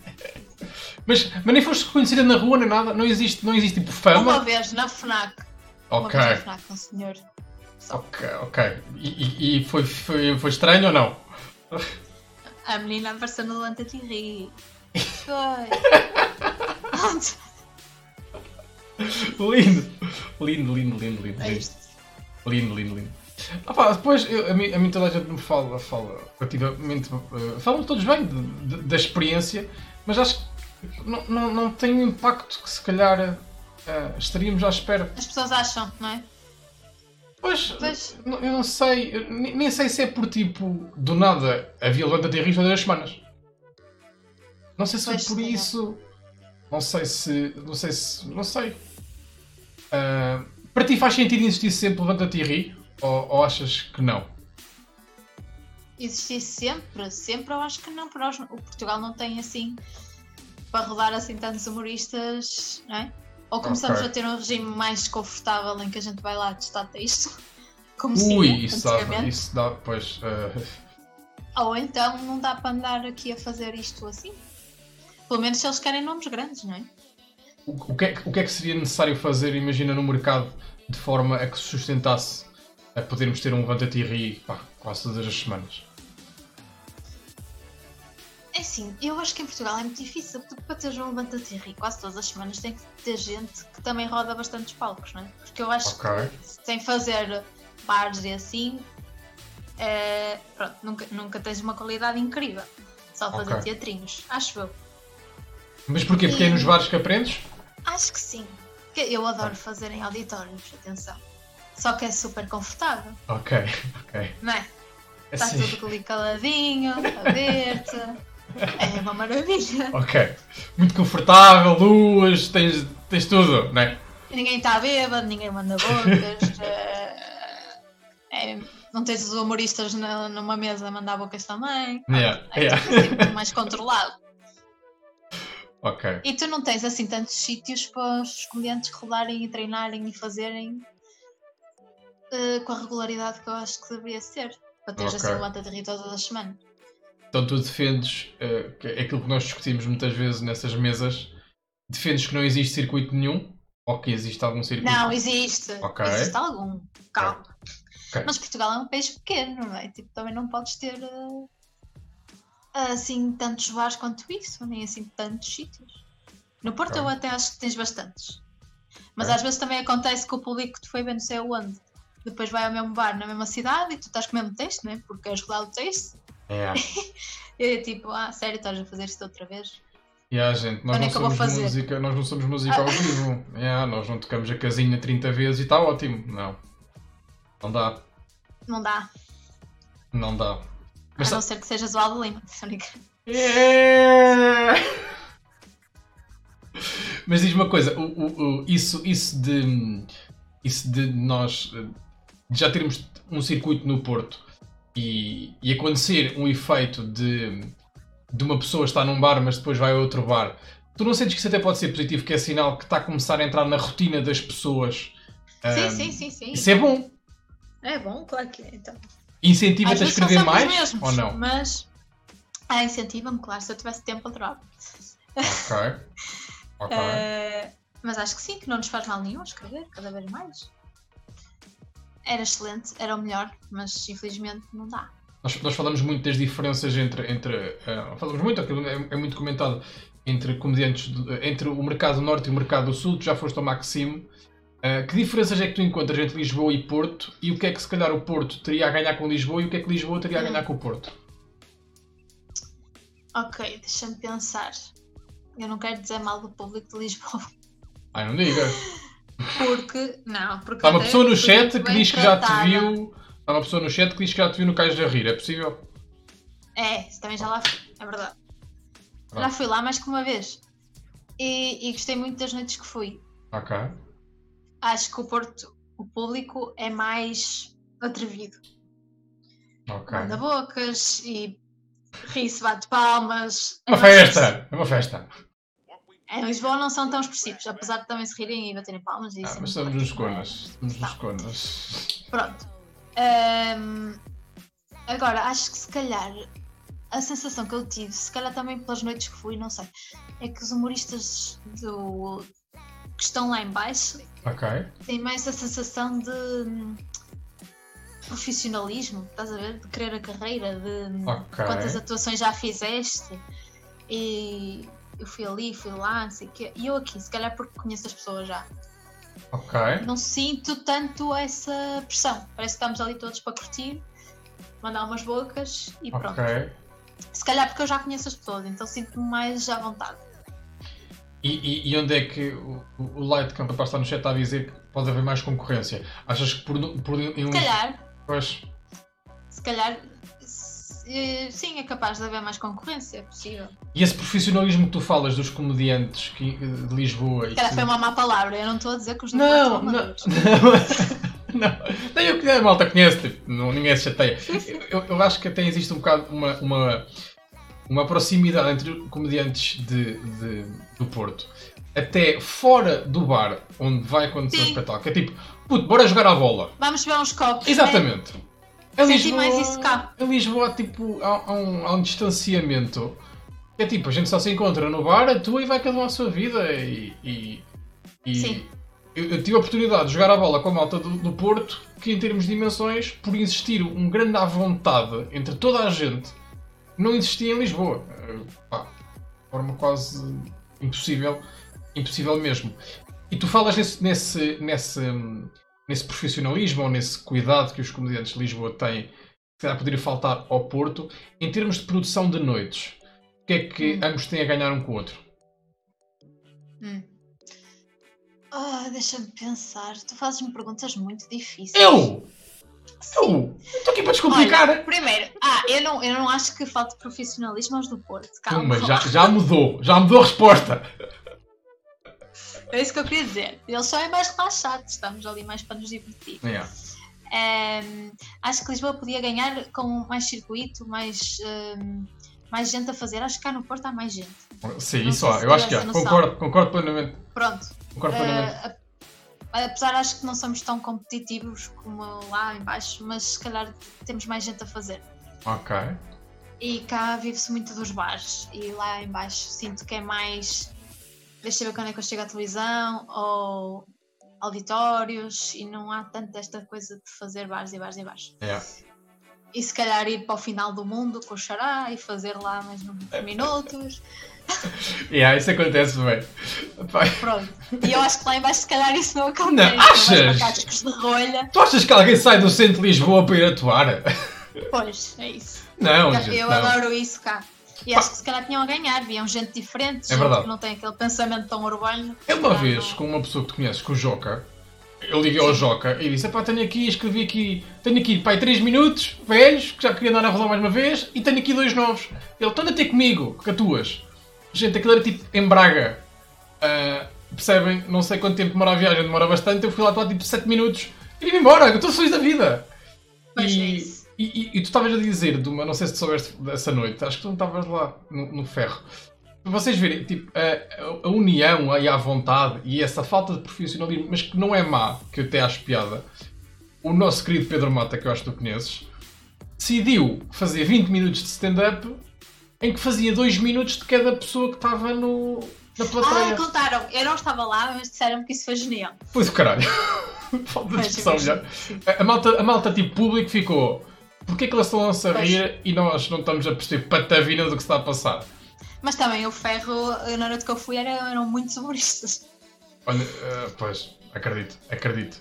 mas, mas nem foste reconhecida na rua nem nada? Não existe, não existe tipo fama?
Uma vez na FNAC.
Ok.
Uma vez na FNAC, um senhor.
Ok, ok. E, e, foi, foi, foi estranho ou não?
A menina apareceu no Levanta-te e ri. Foi.
lindo. Lindo, lindo, lindo, lindo.
É isto.
Lindo, lindo, lindo. Ah, pá, depois eu, a, mim, a mim toda a gente me fala, fala relativamente. Uh, falam todos bem de, de, da experiência, mas acho que não, não, não tem o impacto que se calhar uh, estaríamos à espera.
As pessoas acham, não é?
Pois, pois. eu não sei, eu nem sei se é por tipo, do nada havia levanta de risco todas as semanas. Não sei se pois, foi por isso. Não sei se. Não sei se. Não sei. Uh, para ti faz sentido existir sempre levanta-te e ri? Ou, ou, achas que não?
Existir sempre, sempre eu acho que não, porque nós, o Portugal não tem assim para rodar assim tantos humoristas, não é? Ou começamos okay. a ter um regime mais confortável em que a gente vai lá testar texto. Como
Ui, isso dá, isso dá, pois. Uh...
Ou então não dá para andar aqui a fazer isto assim. Pelo menos se eles querem nomes grandes, não é?
O, o, que, é, o que é que seria necessário fazer, imagina, no mercado, de forma a que se sustentasse a podermos ter um levanta ri pá, quase todas as semanas?
É assim, eu acho que em Portugal é muito difícil, porque para teres um levanta e ri quase todas as semanas tem que ter gente que também roda bastantes palcos, não é? Porque eu acho okay. que sem fazer bares e assim, é, pronto, nunca, nunca tens uma qualidade incrível. Só fazer okay. teatrinhos, acho eu.
Mas porquê? Porque é nos bares que aprendes?
Acho que sim. Eu adoro fazer em auditórios, atenção. Só que é super confortável.
Ok, ok.
Não é? Está assim. tudo ali caladinho, a ver-te. É uma maravilha.
Ok. Muito confortável, luz, tens, tens tudo, não é?
Ninguém está bêbado, ninguém manda bocas. é, não tens os humoristas na, numa mesa a mandar bocas também.
Yeah,
é
yeah.
Assim, mais controlado.
Ok.
E tu não tens assim tantos sítios para os comediantes rodarem e treinarem e fazerem uh, com a regularidade que eu acho que deveria ser. Para teres okay. assim uma lata de rir todas as semanas.
Então tu defendes uh, é aquilo que nós discutimos muitas vezes nessas mesas, defendes que não existe circuito nenhum? Ou que existe algum circuito?
Não, existe.
Okay.
Existe algum. Calma. Okay. Mas Portugal é um país pequeno, não é? Tipo, também não podes ter. Uh assim tantos bares quanto isso, nem assim tantos sítios. No Porto eu até acho que tens bastantes. Mas às vezes também acontece que o público que te foi bem não sei aonde. Depois vai ao mesmo bar na mesma cidade e tu estás com o mesmo texto, não é? Porque queres rodar o texto.
É.
e é tipo, ah, sério, estás a fazer isto outra vez?
Yeah, gente, nós, não é somos música, nós não somos música ao vivo. Yeah, nós não tocamos a casinha 30 vezes e está ótimo. Não. Não dá.
Não dá.
Não dá.
Mas a não ser que sejas o Aldo Lima.
É... Mas diz uma coisa, o, o, o, isso, isso, de, isso de nós já termos um circuito no Porto e, e acontecer um efeito de, de uma pessoa estar num bar mas depois vai a outro bar, tu não sentes que isso até pode ser positivo, que é sinal que está a começar a entrar na rotina das pessoas
Sim,
Um,
sim, sim, sim.
Isso é bom.
É bom, claro que é. Então.
Incentiva-te a escrever mais
mesmos,
ou não?
Mas. Ah, incentiva-me, claro. Se eu tivesse tempo, adorava.
Ok. Ok.
Eh, mas acho que sim, que não nos faz mal nenhum escrever cada vez mais. Era excelente, era o melhor, mas infelizmente não dá.
Nós, nós falamos muito das diferenças entre. entre eh, falamos muito, aquilo é, é muito comentado entre comediantes, de- entre o mercado norte e o mercado sul. Tu já foste ao Maxime. Eh, que diferenças é que tu encontras entre Lisboa e Porto e o que é que se calhar o Porto teria a ganhar com Lisboa e o que é que Lisboa teria a ganhar com o Porto?
Ok, deixa-me pensar. Eu não quero dizer mal do público de Lisboa,
Ai, não diga.
porque. Não, porque.
Há uma pessoa no chat que diz que já te viu. Há uma pessoa no chat que diz que já te viu no Cais a Rir, é possível?
É, também já lá fui, é verdade.
Pronto.
Já fui lá mais que uma vez. E, e gostei muito das noites que fui.
Ok.
Acho que o Porto, o público, é mais atrevido.
Ok.
Manda bocas e ri-se, bate palmas.
Uma
É mais
festa! É uma festa!
Em Lisboa não são tão expressivos, apesar de também se rirem e baterem palmas. E
Ah, mas
é
estamos nos conas. Estamos nos conas.
Pronto. Ahm, agora, acho que se calhar a sensação que eu tive, se calhar também pelas noites que fui, não sei, é que os humoristas do, que estão lá em baixo
Ok.
têm mais a sensação de hum, profissionalismo, estás a ver? De querer a carreira, de hum,
Ok.
quantas atuações já fizeste e eu fui ali, fui lá, não sei o quê. E eu aqui, se calhar porque conheço as pessoas já,
Ok.
não sinto tanto essa pressão. Parece que estamos ali todos para curtir, mandar umas bocas e pronto.
Ok.
Se calhar porque eu já conheço as pessoas, então sinto-me mais à vontade.
E, e- e onde é que o, o Light Camp está no chat está a dizer que pode haver mais concorrência? Achas que por, por em
Se calhar,
Pois.
se calhar, sim, é capaz de haver mais concorrência, é possível.
E esse profissionalismo que tu falas dos comediantes que- de Lisboa
calhar
que-
foi uma má palavra, eu não estou a dizer que os
Não, não, não, não. Nem eu que a malta conhece, tipo, não, ninguém se chateia. Eu, eu acho que até existe um bocado uma, uma, uma proximidade entre comediantes de, de- do Porto, até fora do bar onde vai acontecer o
Sim.
espetáculo, é tipo, puto, bora jogar à bola.
Vamos ver uns copos. né?
Exatamente. Em
Senti
Lisboa,
mais isso cá.
em Lisboa, tipo, há, há um, há um distanciamento. É tipo, a gente só se encontra no bar, atua e vai cada um à sua vida. E, e, e
Sim.
Eu, eu tive a oportunidade de jogar a bola com a malta do, do Porto, que em termos de dimensões, por existir um grande à vontade entre toda a gente, não existia em Lisboa. Eh, pá, de forma quase impossível, impossível mesmo. E tu falas nesse, nesse, nesse, hum, nesse profissionalismo ou nesse cuidado que os comediantes de Lisboa têm, que se calhar poderia faltar ao Porto, em termos de produção de noites. O que é que
Hum.
ambos têm a ganhar um com o outro?
Hum. Ah, Deixa-me pensar. Tu fazes-me perguntas muito difíceis.
Eu! Eu! Estou aqui para descomplicar!
Olha, primeiro, ah, eu não, eu não acho que falte profissionalismo aos do Porto. Calma.
Mas já, já mudou, já mudou a resposta.
É isso que eu queria dizer. Eles só é mais relaxados, estamos ali mais para nos divertir.
Yeah.
Ehm, acho que Lisboa podia ganhar com mais circuito, mais, ehm, mais gente a fazer. Acho que cá no Porto há mais gente.
Sim,
Não
isso há, eu acho que há. Concordo, concordo plenamente.
Pronto.
Concordo plenamente.
Eh, a- apesar acho que não somos tão competitivos como lá em baixo, mas se calhar temos mais gente a fazer.
Ok.
E cá vive-se muito dos bares e lá em baixo sinto que é mais deixa eu ver quando é que eu chego à televisão ou auditórios e não há tanto esta coisa de fazer bares e bares e bares.
Yeah.
E se calhar ir para o final do mundo com o xará e fazer lá mais uns minutos.
Yeah, isso acontece bem.
Pronto. E eu acho que lá em baixo se calhar isso não acontece.
Não,
vais
achas?
de rolha.
Tu achas que alguém sai do centro de Lisboa para ir atuar?
Pois, é isso.
Não,
Eu,
gente,
eu
não.
adoro isso cá. E acho que se calhar tinham a ganhar, viam gente diferente,
É
gente
verdade.
que não tem aquele pensamento tão urbano.
Eu uma vez,
não.
com uma pessoa que tu conheces, com o Joca, eu liguei ao Joca e disse: pá, tenho aqui, escrevi aqui, tenho aqui, pá, 3 minutos, velhos, que já queria andar a rolar mais uma vez, e tenho aqui dois novos. Ele, então anda ter comigo, que atuas. Gente, aquilo era tipo em Braga. Ah, percebem? Não sei quanto tempo demora a viagem, demora bastante. Eu fui lá atuar tipo 7 minutos e vim embora, eu estou feliz da vida.
Pois é
E,
isso.
E, e- e tu estavas a dizer, de uma, não sei se tu soubeste dessa noite, acho que tu não estavas lá no, no ferro. vocês verem, tipo, a, a união aí à vontade e essa falta de profissionalismo, mas que não é má, que eu até acho piada, o nosso querido Pedro Mata, que eu acho que tu conheces, decidiu fazer 20 minutos de stand-up em que fazia 2 minutos de cada pessoa que estava no, na plateia.
Ah, contaram. Eu não estava lá, mas disseram que isso foi genial.
Pois o caralho. Falta de expressão melhor. A, a, malta, a malta tipo público ficou. Porquê que elas estão-se a rir e nós não estamos a perceber patavina do que está a passar?
Mas também o Ferro, na noite que eu fui, eram, eram muitos humoristas.
Olha, uh, pois, acredito, acredito.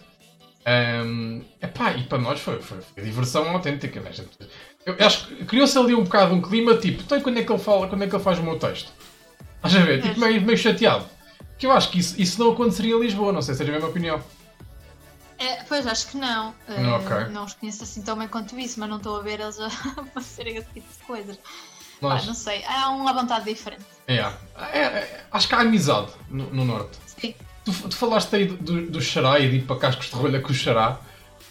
Um, epá, e para nós foi, foi, foi diversão autêntica, né? Eu, acho que criou-se ali um bocado um clima tipo, então quando é que ele fala, quando é que ele faz o meu texto? Estás a ver? Tipo, meio, meio chateado. Que eu acho que isso, isso não aconteceria em Lisboa, não sei se é a mesma opinião.
É, pois, acho que não.
Uh, okay.
Não os conheço assim tão bem quanto isso, mas não estou a ver eles a fazerem esse tipo de coisas. Mas... não sei, há uma vontade diferente.
É, é, é, acho que há amizade no, no Norte.
Sim.
Tu, tu falaste aí do, do xará e de ir para cascos de rolha com o xará.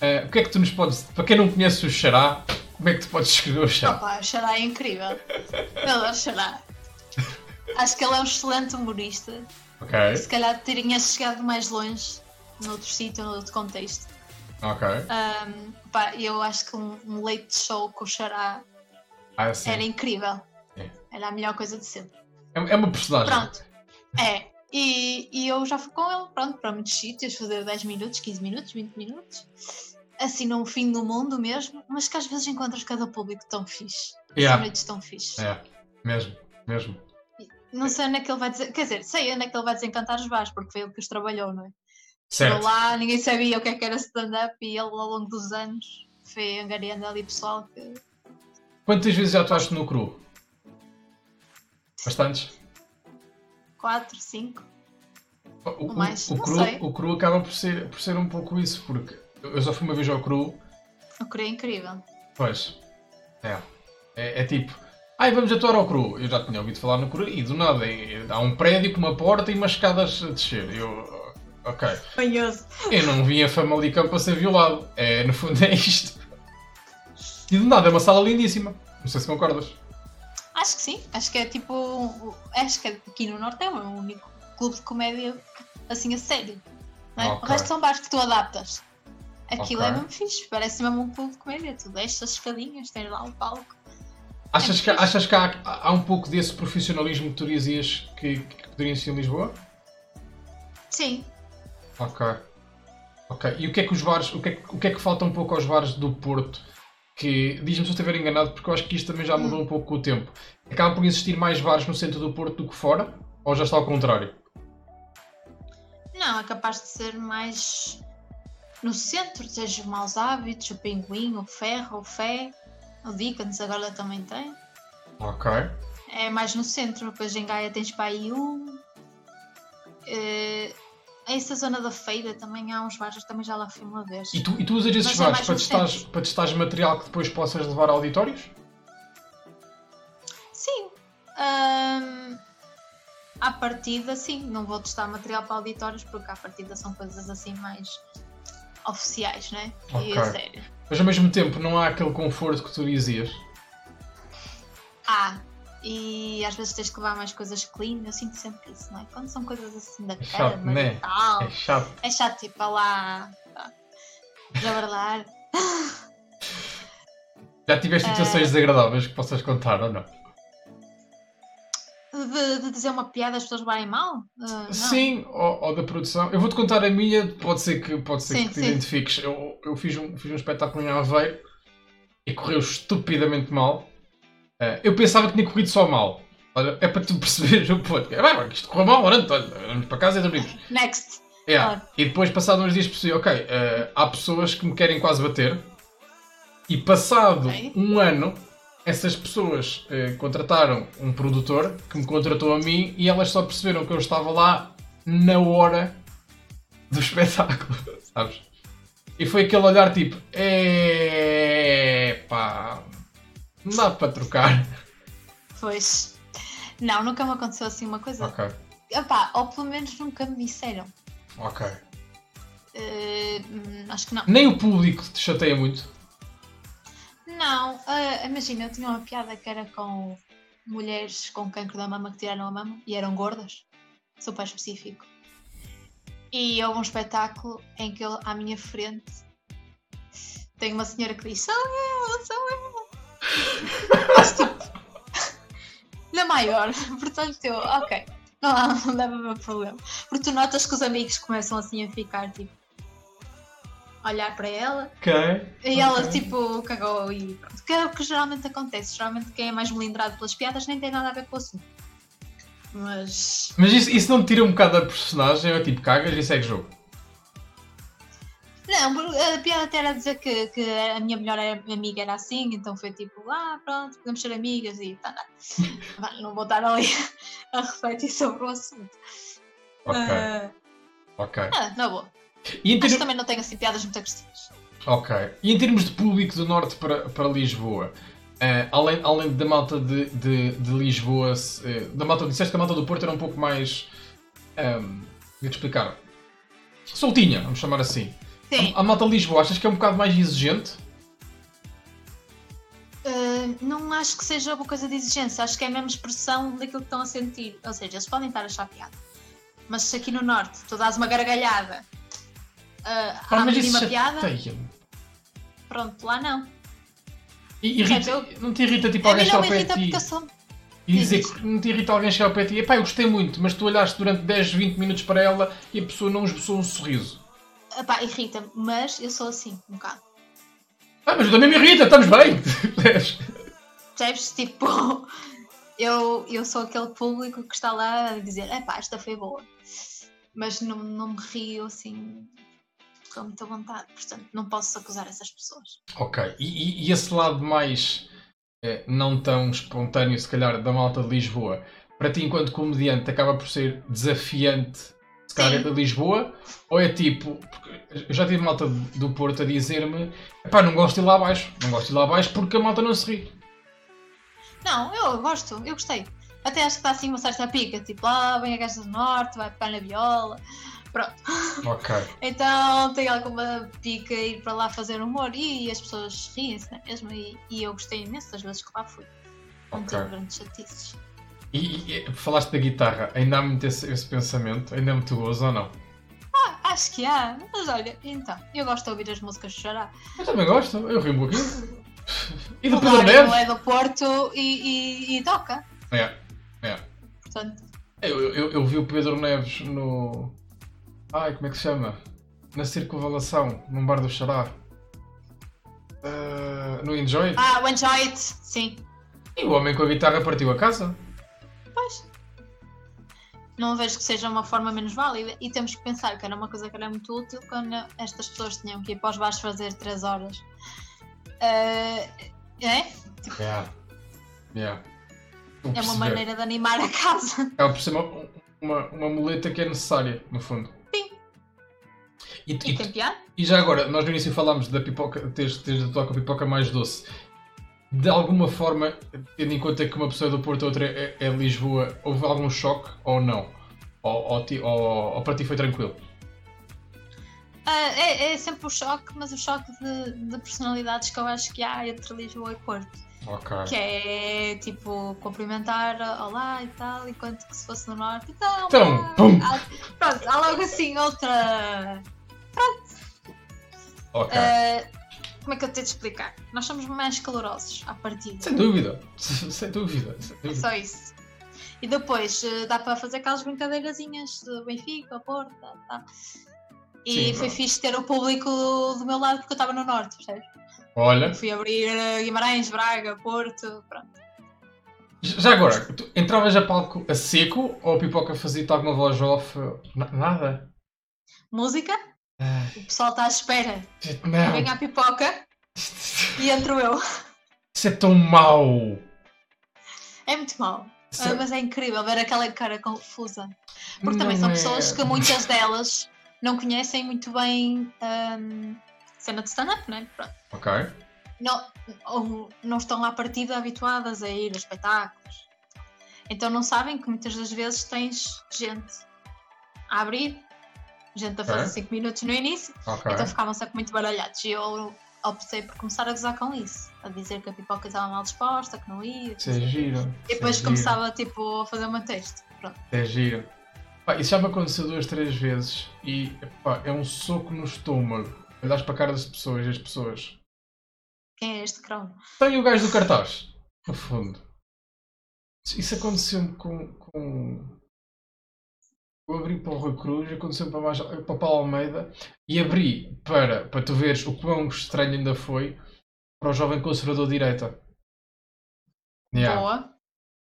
Uh, o que é que tu nos podes. Para quem não conhece o xará, como é que tu podes descrever o xará?
Opa, o xará é incrível. Eu adoro xará. Acho que ele é um excelente humorista.
Ok.
Se calhar teria chegado mais longe noutro sítio, noutro contexto.
Ok.
Um, pá, eu acho que um, um leite show com o xará
ah,
era incrível. É. Era a melhor coisa de sempre.
É, é uma personagem.
Pronto. É. E, e eu já fui com ele, pronto, para muitos sítios, fazer 10 minutos, 15 minutos, 20 minutos. Assim, no fim do mundo mesmo, mas que às vezes encontras cada público tão fixe.
Yeah.
noites tão fixe.
É, mesmo, mesmo.
Não sei onde é que ele vai dizer, quer dizer, sei onde é que ele vai desencantar os bares, porque foi ele que os trabalhou, não é?
Certo.
Chegou lá, ninguém sabia o que, é que era stand-up e ele ao longo dos anos foi angariando ali pessoal que.
Quantas vezes já atuaste no cru? Bastantes?
Quatro, cinco.
O, o, mais, o, cru, o cru acaba por ser, por ser um pouco isso, porque eu só fui uma vez ao cru.
O cru é incrível.
Pois. É. É, é tipo. Ai, vamos atuar ao cru. Eu já tinha ouvido falar no cru e do nada há um prédio com uma porta e umas escadas a descer. Eu, Ok. Eu não vim a Famalicão para ser violado. É, no fundo é isto. E de nada, é uma sala lindíssima. Não sei se concordas.
Acho que sim. Acho que é tipo. Acho que aqui no Norte é o único clube de comédia assim a sério. Não é? Okay. O resto são bares que tu adaptas. Aquilo okay. é mesmo fixe. Parece mesmo um clube de comédia. Tu deixas as escadinhas, tens lá o palco.
Achas, é que, achas que há, há, um pouco desse profissionalismo que tu dizias que, que poderia ser em Lisboa?
Sim,
Ok. Ok. E o que é que os bares, o que é que, o que, é que falta um pouco aos bares do Porto? Que, diz-me se eu estiver enganado, porque eu acho que isto também já mudou um pouco com o tempo. Acaba por existir mais bares no centro do Porto do que fora? Ou já está ao contrário?
Não, é capaz de ser mais no centro, seja o Maus Hábitos, o Pinguim, o Ferro, o Fé, o Dickens agora também tem.
Ok.
É mais no centro, depois em Gaia tens para aí um. Uh, essa zona da feira também há uns bares, também já lá fui uma vez.
E tu, e tu usas esses Mas é bares para testares, para testares material que depois possas levar a auditórios?
Sim. Um, à partida, sim. Não vou testar material para auditórios porque à partida são coisas assim mais oficiais, né? Okay. E a sério.
Mas ao mesmo tempo não há aquele conforto que tu dizias?
Há, e às vezes tens que levar mais coisas clean, eu sinto sempre isso, não é? Quando são coisas assim da
é cama né?
e tal.
É chato.
É chato, tipo, lá. Jabardar.
Já tiveste situações uh... desagradáveis que possas contar ou não?
De, de, dizer uma piada as pessoas levarem mal? Uh,
sim, ou, ou, da produção. Eu vou-te contar a minha, pode ser que, pode ser sim, que te sim. identifiques. Eu, eu fiz, um, fiz um espetáculo em Aveiro e correu estupidamente mal. Uh, eu pensava que tinha corrido só mal. Olha, é para tu perceberes o ponto. É, isto correu mal, olha, olha, vamos para casa e dormimos.
Next.
Yeah. E depois, passado uns dias, percebi, ok, uh, há pessoas que me querem quase bater. E passado okay. um ano, essas pessoas uh, contrataram um produtor que me contratou a mim e elas só perceberam que eu estava lá na hora do espetáculo, sabes? E foi aquele olhar tipo, é pá, não dá para trocar.
Pois. Não, nunca me aconteceu assim uma coisa.
Ok.
Epá, ou pelo menos nunca me disseram.
Ok.
Uh, acho que não.
Nem o público te chateia muito?
Não, uh, imagina, eu tinha uma piada que era com mulheres com cancro da mama que tiraram a mama e eram gordas, super específico. E houve um espetáculo em que eu, à minha frente tem uma senhora que diz: Sou eu, sou eu. Mas tipo, na maior, portanto eu, ok, não, não deve haver problema. Porque tu notas que os amigos começam assim a ficar tipo olhar para ela
Ok.
e ela tipo cagou e pronto. Que é o que geralmente acontece. Geralmente quem é mais melindrado pelas piadas nem tem nada a ver com o assunto. Mas
Mas isso, isso não tira um bocado da personagem? É tipo, cagas e segue jogo.
Não, a piada até era dizer que, que a minha melhor amiga era assim, então foi tipo, ah, pronto, podemos ser amigas e tá, tá. Não vou estar ali a refletir sobre o assunto.
Ok,
Ah,
ok.
ah, na boa.
E
Mas também não tenho assim piadas muito agressivas.
Ok. E em termos de público do Norte para, para Lisboa, eh, além, além da malta de, de, de Lisboa, eh, da malta, disseste que a malta do Porto era um pouco mais. Um, vou-te explicar. Soltinha, vamos chamar assim.
Sim,
A, a malta de Lisboa, achas que é um bocado mais exigente?
ah, não acho que seja uma coisa de exigência, acho que é a mesma expressão daquilo que estão a sentir. Ou seja, eles podem estar a piada. Mas se aqui no Norte tu dás uma gargalhada ah,
Pá,
à mínima piada, pronto, lá não.
E irrita,
Percebes?
não te irrita tipo
A
alguém chegar ao pé de ti
eu sou.
e dizer
Diz.
que não te irrita alguém chegar ao pé de ti? Epá, eu gostei muito, mas tu olhaste durante 10, 20 minutos para ela e a pessoa não esboçou um sorriso.
Epá, irrita-me, mas eu sou assim, um bocado.
Ah, mas eu também me irrita, estamos bem!
Percebes? Tipo, eu, eu sou aquele público que está lá a dizer: epá, esta foi boa. Mas não, não me rio assim com muita vontade. Portanto, não posso acusar essas pessoas.
Ok, e, e- e esse lado mais eh, não tão espontâneo, se calhar, da malta de Lisboa, para ti, enquanto comediante, acaba por ser desafiante, se calhar,
Sim.
de Lisboa? Ou é tipo, porque eu já tive malta do Porto a dizer-me: pá, não gosto de ir lá abaixo, não gosto de ir lá abaixo porque a malta não se ri.
Não, eu gosto, eu gostei. Até acho que está assim uma certa pica, tipo, lá vem a gaja do norte, vai pegar na viola. Pronto.
Ok,
Então tem alguma pica ir para lá fazer humor e as pessoas riem-se, não é mesmo? E, e eu gostei imenso das vezes que lá fui. Não tive grandes chatices.
E, e- falaste da guitarra, ainda há muito esse, esse pensamento, ainda é muito gozo ou não?
Acho que há, mas olha, então, eu gosto de ouvir as músicas de chorar.
Eu também gosto, eu rio um pouquinho. E do
O
Pedro Neves?
é do Porto e, e- e toca,
É, é.
portanto,
Eu, eu, eu vi o Pedro Neves no. Ai, como é que se chama? Na circunvalação, num bar do Xará. Ah, no Enjoy.
ah, o Enjoy It, sim.
E o homem com a guitarra partiu a casa.
Não vejo que seja uma forma menos válida e temos que pensar que era uma coisa que era muito útil quando estas pessoas tinham que ir para os bares fazer 3 horas. Ah, é?
Yeah. Yeah. Vou
É uma maneira de animar a casa.
É uma, uma, uma muleta que é necessária, no fundo.
Sim.
E,
E
e, e já agora, nós no início falámos da pipoca, teres, teres a tua pipoca mais doce. De alguma forma, tendo em conta que uma pessoa é do Porto outra é, é Lisboa, houve algum choque ou não? Ou, ou, ou- ou para ti foi tranquilo?
Ah, é, é sempre o choque, mas o choque de, de personalidades que eu acho que há entre Lisboa e Porto.
Ok.
Que é tipo cumprimentar, olá e tal, enquanto que se fosse no norte, então.
Então, pum.
Há- pronto, há logo assim outra.
Ok.
ah, como é que eu tenho de explicar? Nós somos mais calorosos à partida.
Sem dúvida. Sem dúvida. Sem
É
dúvida.
só isso. E depois eh, dá para fazer aquelas brincadeirazinhas de Benfica, Porto, tal. E
Sim,
foi
bom.
fixe ter o público do meu lado porque eu estava no norte, percebes?
Olha,
Fui abrir eh, Guimarães, Braga, Porto, pronto.
já agora, tu entravas a palco a seco ou a pipoca fazia-te alguma voz off? Na- Nada?
Música, o pessoal está à espera.
Não.
Vem à pipoca e entro eu.
Isso é tão mau.
É muito mau.
Isso
Ah,
é-
mas é incrível ver aquela cara confusa. Porque também
não
são
é-
pessoas que muitas delas não conhecem muito bem ahm, cena de stand-up, né? Pronto.
Ok.
Não, ou não estão à partida habituadas a ir a espetáculos. Então não sabem que muitas das vezes tens gente a abrir, gente a fazer
Ok.
5 minutos no início,
Ok.
então ficavam sempre muito baralhados. E eu optei por começar a gozar com isso. A dizer que a pipoca estava mal disposta, que não ia.
Isso é giro.
E depois
é
começava giro. tipo, a fazer uma texto. Pronto.
É giro. Pá, isso já me aconteceu duas, três vezes e pá, é um soco no estômago. Olhas para a cara das pessoas e as pessoas.
Quem é este crão?
Tem o gajo do cartaz, no fundo. Isso aconteceu com, com eu abri para o Rui Cruz, aconteceu para, mais, para Paulo Almeida e abri para, para tu veres o quão estranho ainda foi para o jovem conservador de direita.
Yeah. Boa.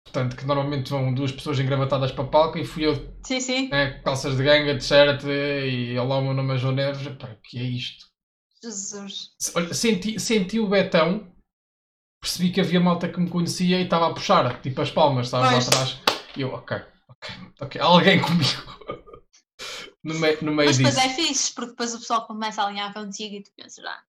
Portanto, que normalmente vão duas pessoas engravatadas para a palco e fui eu.
Sim, sim.
Né, calças de ganga, t-shirt e olá, o meu nome é João Neves. Pá, que é isto?
Jesus.
Olha, senti, senti o betão, percebi que havia malta que me conhecia e estava a puxar, tipo as palmas, estava lá atrás. E eu, ok. Ok, alguém comigo. no meio, no meio
Mas
depois
disso. é fixe, porque depois o pessoal começa a alinhar contigo e tu pensas, já. Ah,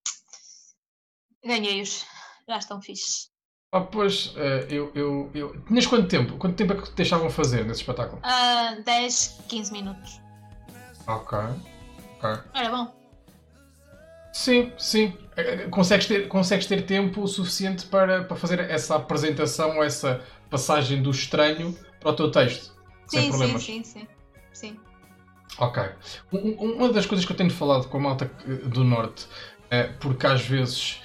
ganhei-os, já estão fixes.
Ah, pois, uh, eu, eu, eu. Tinhas quanto tempo? Quanto tempo é que te deixavam fazer nesse espetáculo?
Uh, 10, 15 minutos.
Ok. Ok.
Era bom.
Sim, sim. Eh, consegues ter, consegues ter tempo suficiente para, para fazer essa apresentação, essa passagem do estranho para o teu texto.
Sim. Sim, sim, sim. sim.
Ok. Uma das coisas que eu tenho falado com a malta do Norte, é porque às vezes,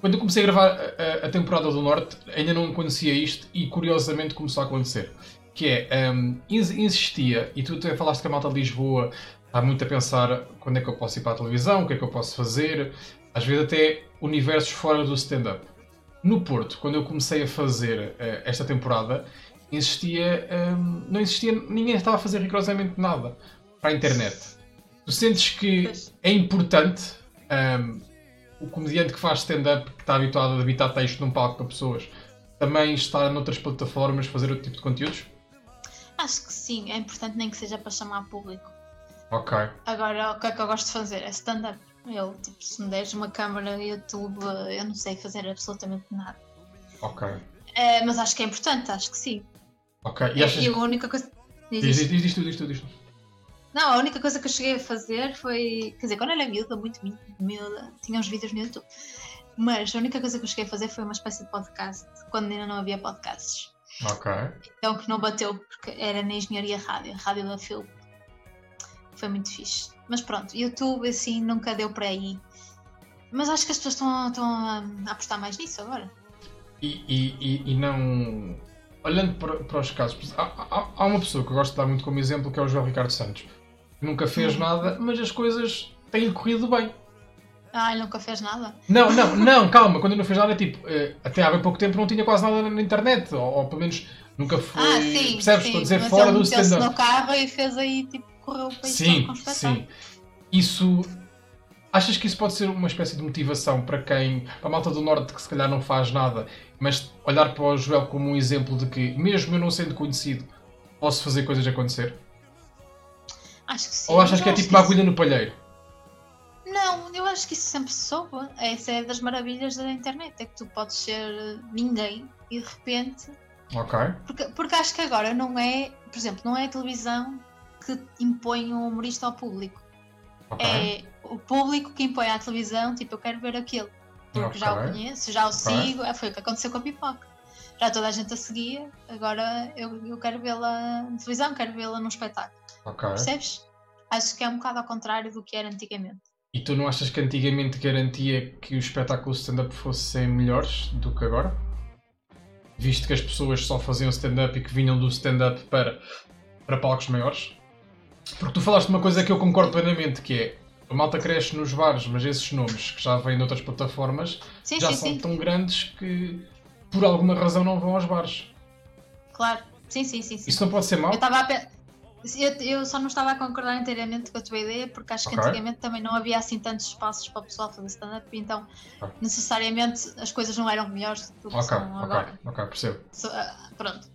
quando eu comecei a gravar a, a temporada do Norte, ainda não conhecia isto e curiosamente começou a acontecer. Que é, um, existia, e tu até falaste que a malta de Lisboa está muito a pensar quando é que eu posso ir para a televisão, o que é que eu posso fazer, às vezes até universos fora do stand-up. No Porto, quando eu comecei a fazer esta temporada, existia, um, não existia, ninguém estava a fazer rigorosamente nada para a internet. Tu sentes que é importante um, o comediante que faz stand-up, que está habituado a habitar texto num palco para pessoas, também estar noutras plataformas, fazer outro tipo de conteúdos?
Acho que sim, é importante nem que seja para chamar público.
Ok.
Agora, o que é que eu gosto de fazer? É stand-up. Eu, tipo, se me deres uma câmera, YouTube, eu não sei fazer absolutamente nada.
Ok.
É, mas acho que é importante, acho que sim.
Ok. E, achas...
e a única coisa.
Diz, diz, diz, diz, tu, diz tu, diz tu.
Não, a única coisa que eu cheguei a fazer foi. Quer dizer, quando era miúda, muito miúda, tinha uns vídeos no YouTube. Mas a única coisa que eu cheguei a fazer foi uma espécie de podcast, quando ainda não havia podcasts.
Ok.
Então que não bateu, porque era na engenharia rádio, rádio da Phil. Foi muito fixe. Mas pronto, YouTube assim nunca deu para aí. Mas acho que as pessoas estão, estão a, apostar mais nisso agora.
E, e, e, e não olhando para, para os casos, há, há, há, uma pessoa que eu gosto de dar muito como exemplo que é o João Ricardo Santos. Nunca fez hum. nada, mas as coisas têm corrido bem.
Ah, ele nunca fez nada?
Não, não, não, calma, quando ele não fez nada, tipo, eh, até há bem pouco tempo não tinha quase nada na internet, ou, ou pelo menos nunca foi.
Ah, sim,
percebes?
Sim,
Estou a dizer fora do stand-up.
no carro e fez aí, tipo, correu para
Sim, sim. Isso Achas que isso pode ser uma espécie de motivação para quem, para a malta do Norte que se calhar não faz nada, mas olhar para o Joel como um exemplo de que, mesmo eu não sendo conhecido, posso fazer coisas acontecer?
Acho que sim.
Ou achas que é tipo uma agulha no palheiro?
Não, eu acho que isso sempre se soube. Essa é das maravilhas da internet, é que tu podes ser ninguém e de repente.
Ok.
Porque, porque acho que agora não é, por exemplo, não é a televisão que impõe um humorista ao público. Okay. É o público que impõe à televisão, tipo, eu quero ver aquilo. Porque okay. já o conheço, já o okay. sigo. É, foi o que aconteceu com a pipoca. Já toda a gente a seguia, agora eu, eu quero vê-la na televisão, quero vê-la num espetáculo.
Okay.
Percebes? Acho que é um bocado ao contrário do que era antigamente.
E tu não achas que antigamente garantia que os espetáculos stand-up fossem melhores do que agora? Visto que as pessoas só faziam stand-up e que vinham do stand-up para, para palcos maiores? Porque tu falaste uma coisa que eu concordo plenamente, que é a malta cresce nos bares, mas esses nomes que já vêm de outras plataformas
sim,
já
sim,
são
sim.
tão grandes que por alguma razão não vão aos bares.
Claro, sim, sim, sim.
Isso não pode ser mau?
Eu, a... eu, eu só não estava a concordar inteiramente com a tua ideia, porque acho que okay. antigamente também não havia assim tantos espaços para o pessoal fazer stand-up, então okay. necessariamente as coisas não eram melhores do que okay, são agora.
Ok, ok, percebo.
So, uh, pronto.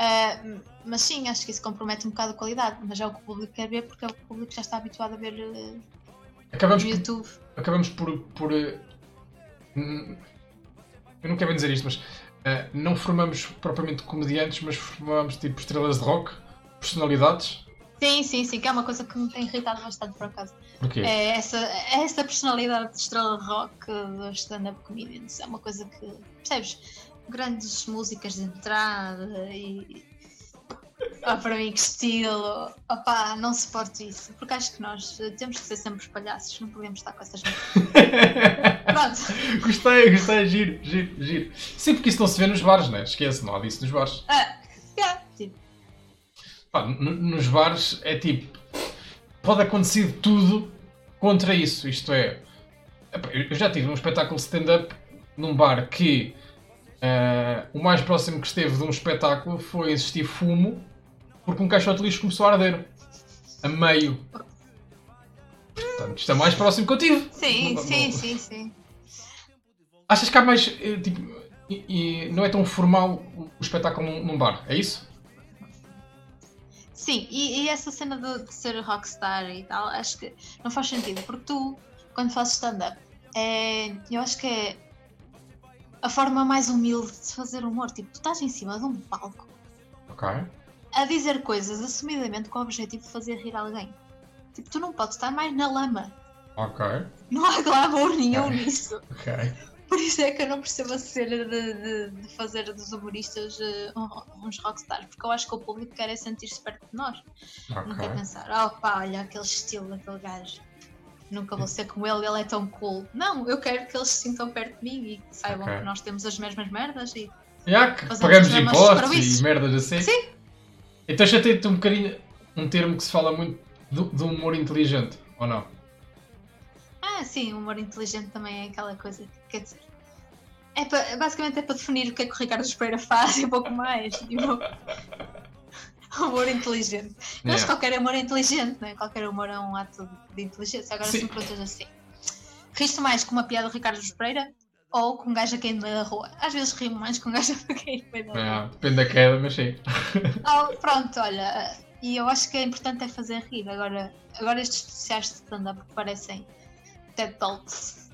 Uh, mas sim, acho que isso compromete um bocado a qualidade, mas é o que o público quer ver porque é o que o público já está habituado a ver uh,
acabamos
no YouTube.
Por, acabamos por. por uh, eu não quero bem dizer isto, mas uh, não formamos propriamente comediantes, mas formamos tipo estrelas de rock, personalidades.
Sim, sim, sim, que é uma coisa que me tem irritado bastante por acaso.
Porquê?
É essa, é essa personalidade de estrela rock dos stand-up comedians. É uma coisa que, percebes? Grandes músicas de entrada e. Ah, para mim, que estilo! Opá, não suporto isso, porque acho que nós temos que ser sempre os palhaços, não podemos estar com essas Pronto.
gostei, gostei, giro, giro, giro. Sim, porque isso não se vê nos bares, né? Esquece, não há disso nos bares.
Ah, yeah, tipo.
Pá, nos bares é tipo. Pode acontecer tudo contra isso. Isto é. Eu já tive um espetáculo stand-up num bar que uh, o mais próximo que esteve de um espetáculo foi existir fumo porque um caixote de lixo começou a arder a meio. Portanto, isto é mais próximo que eu tive.
Sim, não, sim, não... sim, sim.
Achas que há mais. Eh, tipo, e, e não é tão formal o espetáculo num, num bar, é isso?
Sim, e, e, essa cena de, de, ser rockstar e tal, acho que não faz sentido, porque tu, quando fazes stand-up, é, eu acho que é a forma mais humilde de fazer humor. Tipo, tu estás em cima de um palco
Ok.
A dizer coisas assumidamente com o objetivo de fazer rir alguém. Tipo, tu não podes estar mais na lama.
Ok.
Não há glamour nenhum nisso.
Ok.
Por isso é que eu não percebo a cena de, de, de fazer dos humoristas uh, uns rockstars, porque eu acho que o público quer é sentir-se perto de nós. Okay. Não quer pensar, oh pá, olha aquele estilo daquele gajo. Nunca vou ser como ele, ele é tão cool. Não, eu quero que eles se sintam perto de mim e que saibam okay. que nós temos as mesmas merdas e.
Yeah, que pagamos impostos e merdas assim.
Sim.
Então já tem um bocadinho um termo que se fala muito do, do humor inteligente, ou não?
Ah, sim, o humor inteligente também é aquela coisa que, quer dizer, é para, basicamente é para definir o que é que o Ricardo Espera faz e um pouco mais. Tipo, humor inteligente. Eu acho que qualquer humor é inteligente, não é? Qualquer humor é um ato de inteligência. Agora, sim. se me perguntas assim, riste mais com uma piada do Ricardo Espera ou com um gajo a cair no meio da rua? Às vezes rimo mais com um gajo a cair no meio da rua.
É, depende da queda, mas sim.
Oh, pronto, olha, e eu acho que é importante é fazer rir. Agora, agora estes especiais de stand-up parecem TED Talks.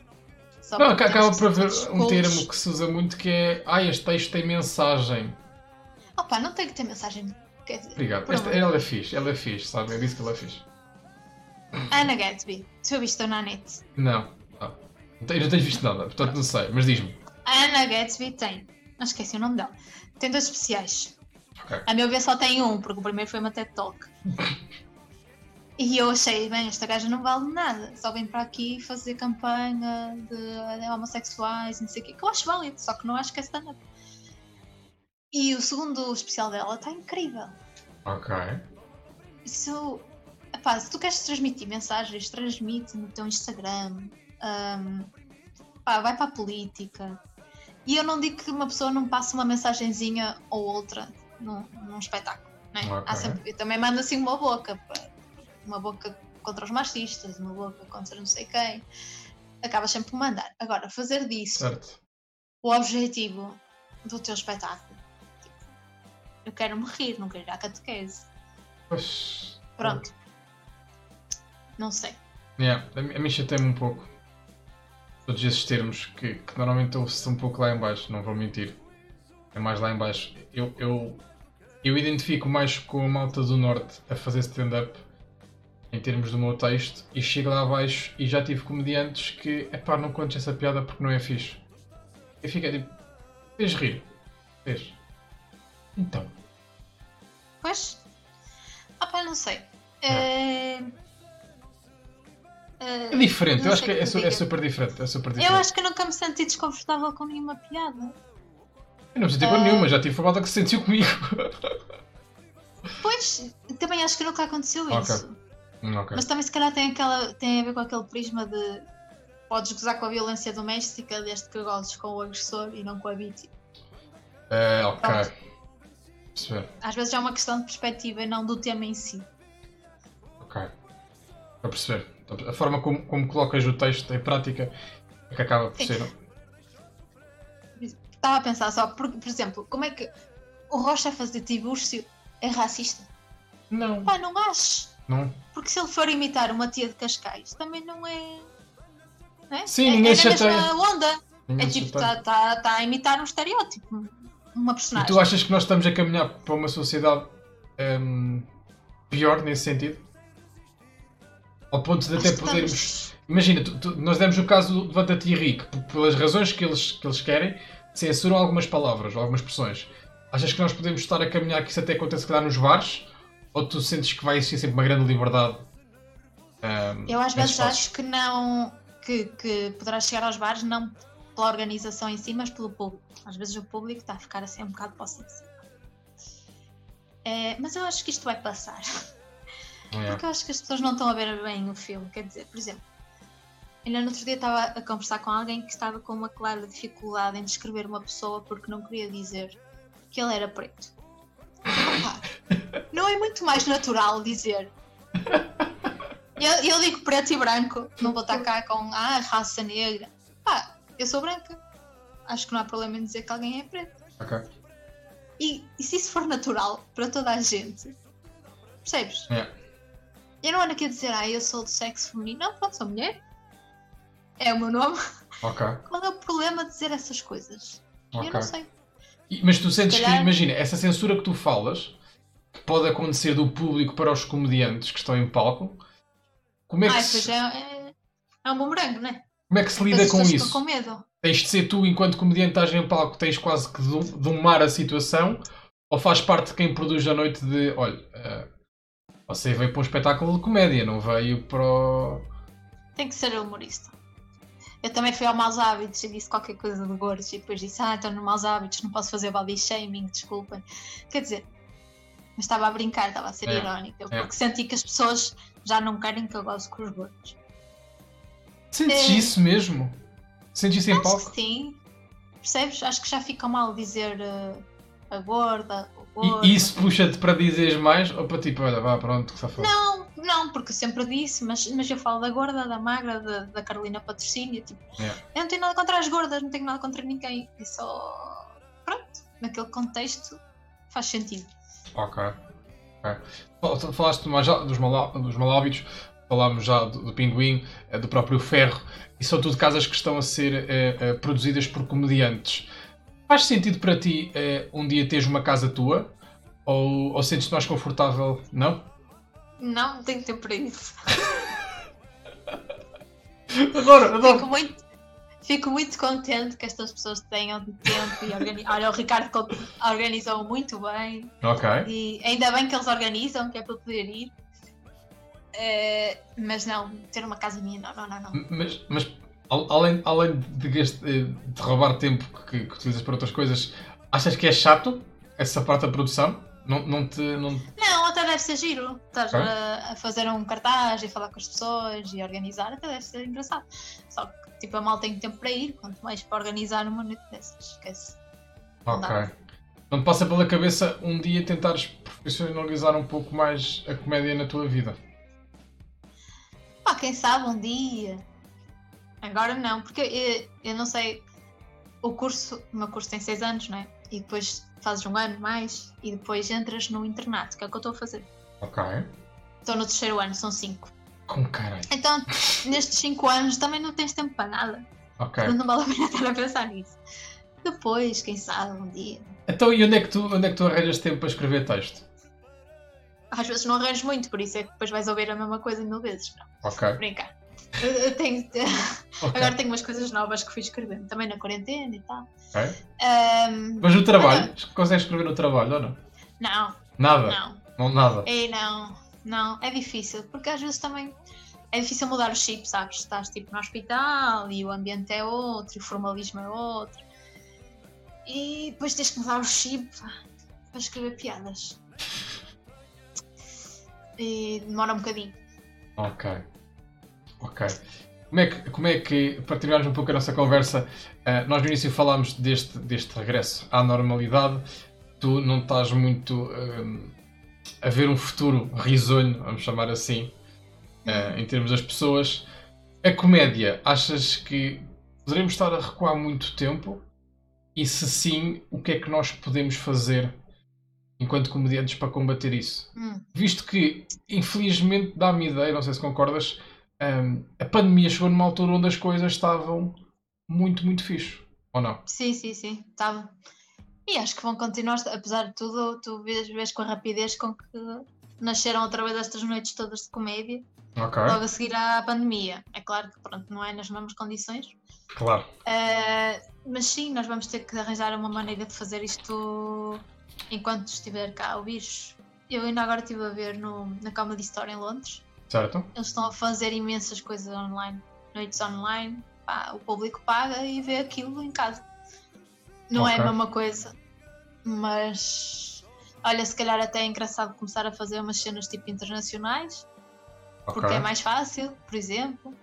Só não, acaba por haver um termo que se usa muito que é ah, este texto tem mensagem.
Opa, não tem que ter mensagem.
Quer dizer, Obrigado. Esta, ela é fixe, ela é fixe, sabe? É disso que ela é fixe.
Ana Gatsby, tu viste na net?
Não. Eu não tenho visto nada, portanto não sei, mas diz-me.
Ana Gatsby tem, não esqueci o nome dela, tem dois especiais.
Okay.
A meu ver só tem um, porque o primeiro foi uma TED Talk. E eu achei, bem, esta gaja não vale nada, só vem para aqui fazer campanha de homossexuais e não sei o quê, que eu acho válido, só que não acho que é stand-up. E o segundo especial dela está incrível.
Ok.
Isso, epá, se tu queres transmitir mensagens, transmite no teu Instagram, um, pá, vai para a política. E eu não digo que uma pessoa não passe uma mensagenzinha ou outra num, num espetáculo. Né? Okay. Sempre, eu também mando assim uma boca uma boca contra os machistas, uma boca contra não sei quem. Acabas sempre por mandar. Agora, fazer disso
certo.
o objetivo do teu espetáculo. Tipo, eu quero me rir, não quero ir à catequese.
Pois.
Pronto. Não sei.
Yeah, a mim chateia-me um pouco. Todos esses termos que, que normalmente ouve-se um pouco lá em baixo, não vou mentir. É mais lá em baixo. Eu, eu, eu identifico mais com a malta do Norte a fazer stand-up em termos do meu texto e chego lá abaixo e já tive comediantes que, epá, não contes essa piada porque não é fixe. E fica tipo, fez rir. Fez. Então.
Pois. Ah pá, não sei. É...
É, é diferente, eu acho que, que é, é, super diferente, é super diferente.
Eu acho que nunca me senti desconfortável com nenhuma piada.
Eu não me senti com uh... nenhuma, já tive falta que se sentiu comigo.
Pois, também acho que nunca aconteceu okay. isso.
Okay.
Mas também se calhar tem, aquela, tem a ver com aquele prisma de podes gozar com a violência doméstica desde que gozes com o agressor e não com a vítima.
É, ok.
Às vezes é uma questão de perspectiva e não do tema em si.
Ok. Para perceber. A forma como, como colocas o texto em prática é que acaba por Sim. ser.
Estava a pensar só, por, por exemplo, como é que o Rocha fazer Tibúrcio é racista?
Não.
Pá, não acho.
Não.
Porque se ele for imitar uma tia de Cascais, também não é. Não é?
Sim, é, ninguém é
na mesma onda. Ninguém é tipo, está tá, tá a imitar um estereótipo, uma personagem.
E tu achas que nós estamos a caminhar para uma sociedade. Um, pior nesse sentido? Ao ponto de até podermos. Estamos... Imagina, tu, tu, nós demos o caso do Levanta-te Rick, pelas razões que eles, que eles querem, censuram algumas palavras ou algumas expressões. Achas que nós podemos estar a caminhar que isso até acontece calhar nos bares? Ou tu sentes que vai existir sempre uma grande liberdade?
Um, eu às vezes acho que não. Que, que poderá chegar aos bares não pela organização em si, mas pelo público. Às vezes o público está a ficar assim um bocado possessivo. É, mas eu acho que isto vai passar. É. Porque eu acho que as pessoas não estão a ver bem o filme. Quer dizer, por exemplo, ainda no outro dia estava a conversar com alguém que estava com uma clara dificuldade em descrever uma pessoa porque não queria dizer que ele era preto. não é muito mais natural dizer. Eu, eu digo preto e branco, não vou estar cá com ah, raça negra. Pá, eu sou branca. Acho que não há problema em dizer que alguém é preto.
Ok.
E, e se isso for natural para toda a gente, percebes?
Yeah.
Eu não ando aqui a dizer, ah, eu sou do sexo feminino. Não, pronto, sou mulher. É o meu nome.
Ok.
Qual é o problema de dizer essas coisas? Okay. Eu não sei.
Mas tu sentes calhar... que, imagina, essa censura que tu falas, que pode acontecer do público para os comediantes que estão em palco, como é que
Ai,
se...
é, é, é um bumerangue, não é?
Como é que se lida com isso?
Com medo.
Tens de ser tu, enquanto comediante, estás em palco, tens quase que domar a situação, ou faz parte de quem produz a noite de, olha, uh, você veio para um espetáculo de comédia, não veio para o...
Tem que ser humorista. Eu também fui ao Maus Hábitos e disse qualquer coisa de gordos e depois disse, ah, estou no Maus Hábitos, não posso fazer body shaming, desculpem. Quer dizer, mas estava a brincar, estava a ser é, irónica, é. porque senti que as pessoas já não querem que eu goste com os gordos.
Sentes é, isso mesmo? Sentes isso em
palco? sim. Percebes? Acho que já fica mal dizer uh, a gorda,
e isso puxa-te para dizeres mais ou para tipo, olha, vá, pronto, que safado?
Não, não, porque sempre disse, mas, mas eu falo da gorda, da magra, da, da Carolina Patrocínio. Tipo,
yeah.
Eu não tenho nada contra as gordas, não tenho nada contra ninguém. E só. Pronto, naquele contexto faz sentido.
Ok. okay. Falaste mais dos, mal, dos mal hábitos, falámos já do, do Pinguim, eh, do próprio Ferro, e são tudo casas que estão a ser eh, eh, produzidas por comediantes. Faz sentido para ti eh, um dia teres uma casa tua? Ou, ou sentes-te mais confortável? Não?
Não, tenho tempo para isso.
adoro, adoro.
Fico muito, fico muito contente que estas pessoas tenham tempo e organizam. Olha, o Ricardo organizou muito bem.
Ok.
E ainda bem que eles organizam, que é para poder ir. Uh, mas não, ter uma casa minha, não, não, não. não.
Mas, mas além, além de, eh, de roubar tempo que, que, utilizas para outras coisas, achas que é chato essa parte da produção? Não, não te. Não...
não, até deve ser giro. Estás okay. a, a, fazer um cartaz e falar com as pessoas e organizar, até deve ser engraçado. Só que tipo, a mal tem tempo para ir, quanto mais para organizar uma noite dessas. Esquece.
Ok. Não te passa pela cabeça um dia tentares profissionalizar um pouco mais a comédia na tua vida?
Pá, quem sabe um dia. Agora não, porque eu, eu não sei. O curso, o meu curso tem seis anos, não é? E depois fazes um ano mais e depois entras no internato, que é o que eu estou a fazer.
Ok.
Estou no terceiro ano, são cinco.
Como caralho?
Então, nestes cinco anos também não tens tempo para nada.
Ok.
Não vale a pena estar a pensar nisso. Depois, quem sabe, um dia.
Então, e onde é que tu, onde é que tu arranjas tempo para escrever texto?
Às vezes não arranjo muito, por isso é que depois vais ouvir a mesma coisa mil vezes. Não.
Ok.
Brincar. Eu tenho, okay. Agora tenho umas coisas novas que fui escrevendo, também na quarentena e tal.
Okay. Um, Mas no trabalho? Consegues escrever no trabalho ou não?
Não.
Nada?
Não.
não nada?
É, não. Não, é difícil, porque às vezes também é difícil mudar o chip, sabes? Estás tipo no hospital e o ambiente é outro, e o formalismo é outro. E depois tens que mudar o chip para escrever piadas. E demora um bocadinho.
Ok. Ok. Como é que, como é que para terminarmos um pouco a nossa conversa, uh, nós no início falámos deste, deste regresso à normalidade. Tu não estás muito uh, a ver um futuro risonho, vamos chamar assim, uh, em termos das pessoas. A comédia, achas que poderemos estar a recuar muito tempo? E se sim, o que é que nós podemos fazer enquanto comediantes para combater isso?
Hum.
Visto que, infelizmente, dá-me ideia, não sei se concordas, um, a pandemia chegou numa altura onde as coisas estavam muito, muito fixe, ou não?
Sim, sim, sim, estavam. E acho que vão continuar, apesar de tudo, tu vês, vês com a rapidez com que nasceram outra vez estas noites todas de comédia.
Ok.
Logo a seguir à pandemia. É claro que pronto, não é nas mesmas condições.
Claro.
Uh, mas sim, nós vamos ter que arranjar uma maneira de fazer isto enquanto estiver cá o vírus. Eu ainda agora estive a ver no, na Comedy Store em Londres.
Certo.
Eles estão a fazer imensas coisas online, noites online. Pá, o público paga e vê aquilo em casa. Não okay. é a mesma coisa, mas olha, se calhar até é engraçado começar a fazer umas cenas tipo internacionais, okay. porque é mais fácil, por exemplo.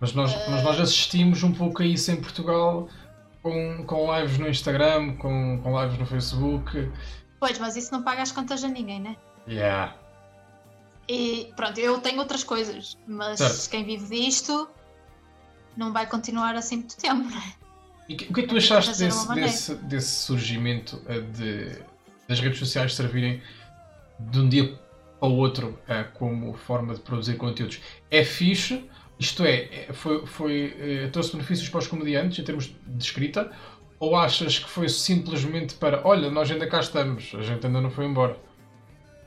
Mas nós, uh... mas nós assistimos um pouco a isso em Portugal com, com lives no Instagram, com, com lives no Facebook.
Pois, mas isso não paga as contas a ninguém, né?
Yeah.
E pronto, eu tenho outras coisas, mas certo. quem vive disto não vai continuar assim muito tempo, não é?
E o que é que tu achaste desse, desse, desse, surgimento eh, de, das redes sociais servirem de um dia para o outro uh, como forma de produzir conteúdos? É fixe, isto é, é foi, foi, uh, trouxe benefícios para os comediantes em termos de escrita, ou achas que foi simplesmente para, olha, nós ainda cá estamos, a gente ainda não foi embora?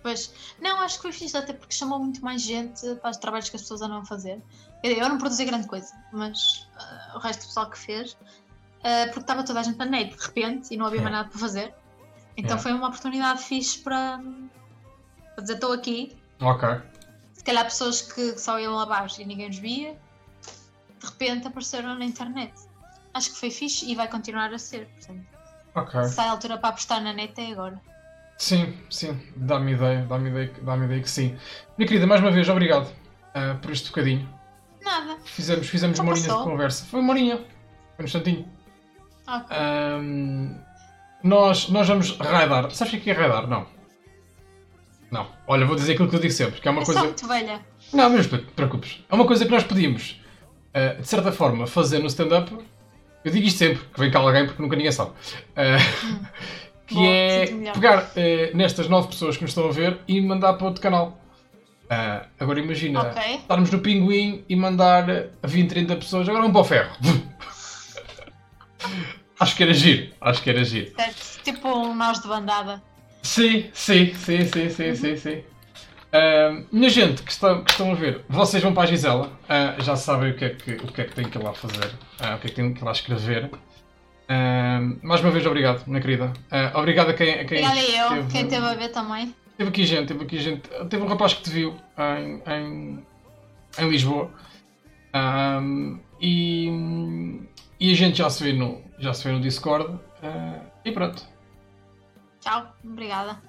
Pois, não, acho que foi fixe até porque chamou muito mais gente para os trabalhos que as pessoas andam a fazer. Eu não produzi grande coisa, mas uh, o resto do pessoal que fez uh, porque estava toda a gente na net de repente e não havia mais nada para fazer. Então yeah. foi uma oportunidade fixe para, para dizer estou aqui.
Ok.
Se calhar pessoas que só iam lá abaixo e ninguém nos via, de repente apareceram na internet. Acho que foi fixe e vai continuar a ser. Portanto,
ok.
Se há altura para apostar na net é agora.
Sim, sim, dá-me ideia, dá-me ideia, dá ideia que sim. Minha querida, mais uma vez, obrigado uh, por este bocadinho.
Nada.
Fizemos, fizemos uma horinha de conversa. Foi uma horinha. Foi um instantinho.
Okay.
Um, nós, nós vamos raidar. Sabes o que é raidar? Não. Não. Olha, vou dizer aquilo que eu digo sempre, que é uma
é
coisa.
Só muito velha.
Não, mas não te preocupes. É uma coisa que nós pedimos, uh, de certa forma, fazer no stand-up. Eu digo isto sempre, que vem cá alguém porque nunca ninguém sabe. Uh, que Bom, é pegar uh, nestas nove pessoas que nos estão a ver e mandar para outro canal. Uh, agora imagina okay. estarmos no Pinguim e mandar a 20, 30 pessoas, agora vamos para o ferro. Acho que era giro. Acho que era giro.
Certo. Tipo um nós de bandada.
Sim, sim, sim, sim, sim, uhum. sim, sim. Uh, minha gente que estão, que estão a ver, vocês vão para a Gisela, uh, já sabem o que, é que, o que é que têm que ir lá fazer, uh, o que é que têm que ir lá escrever. Mais uma vez, obrigado, minha querida. obrigado a quem. A quem
Obrigada eu, teve, quem esteve a ver também.
Teve aqui gente, teve aqui gente. Teve um rapaz que te viu em, em, em Lisboa. e, e a gente já se vê no, já se vê no Discord. Uh, e pronto.
Tchau, obrigada.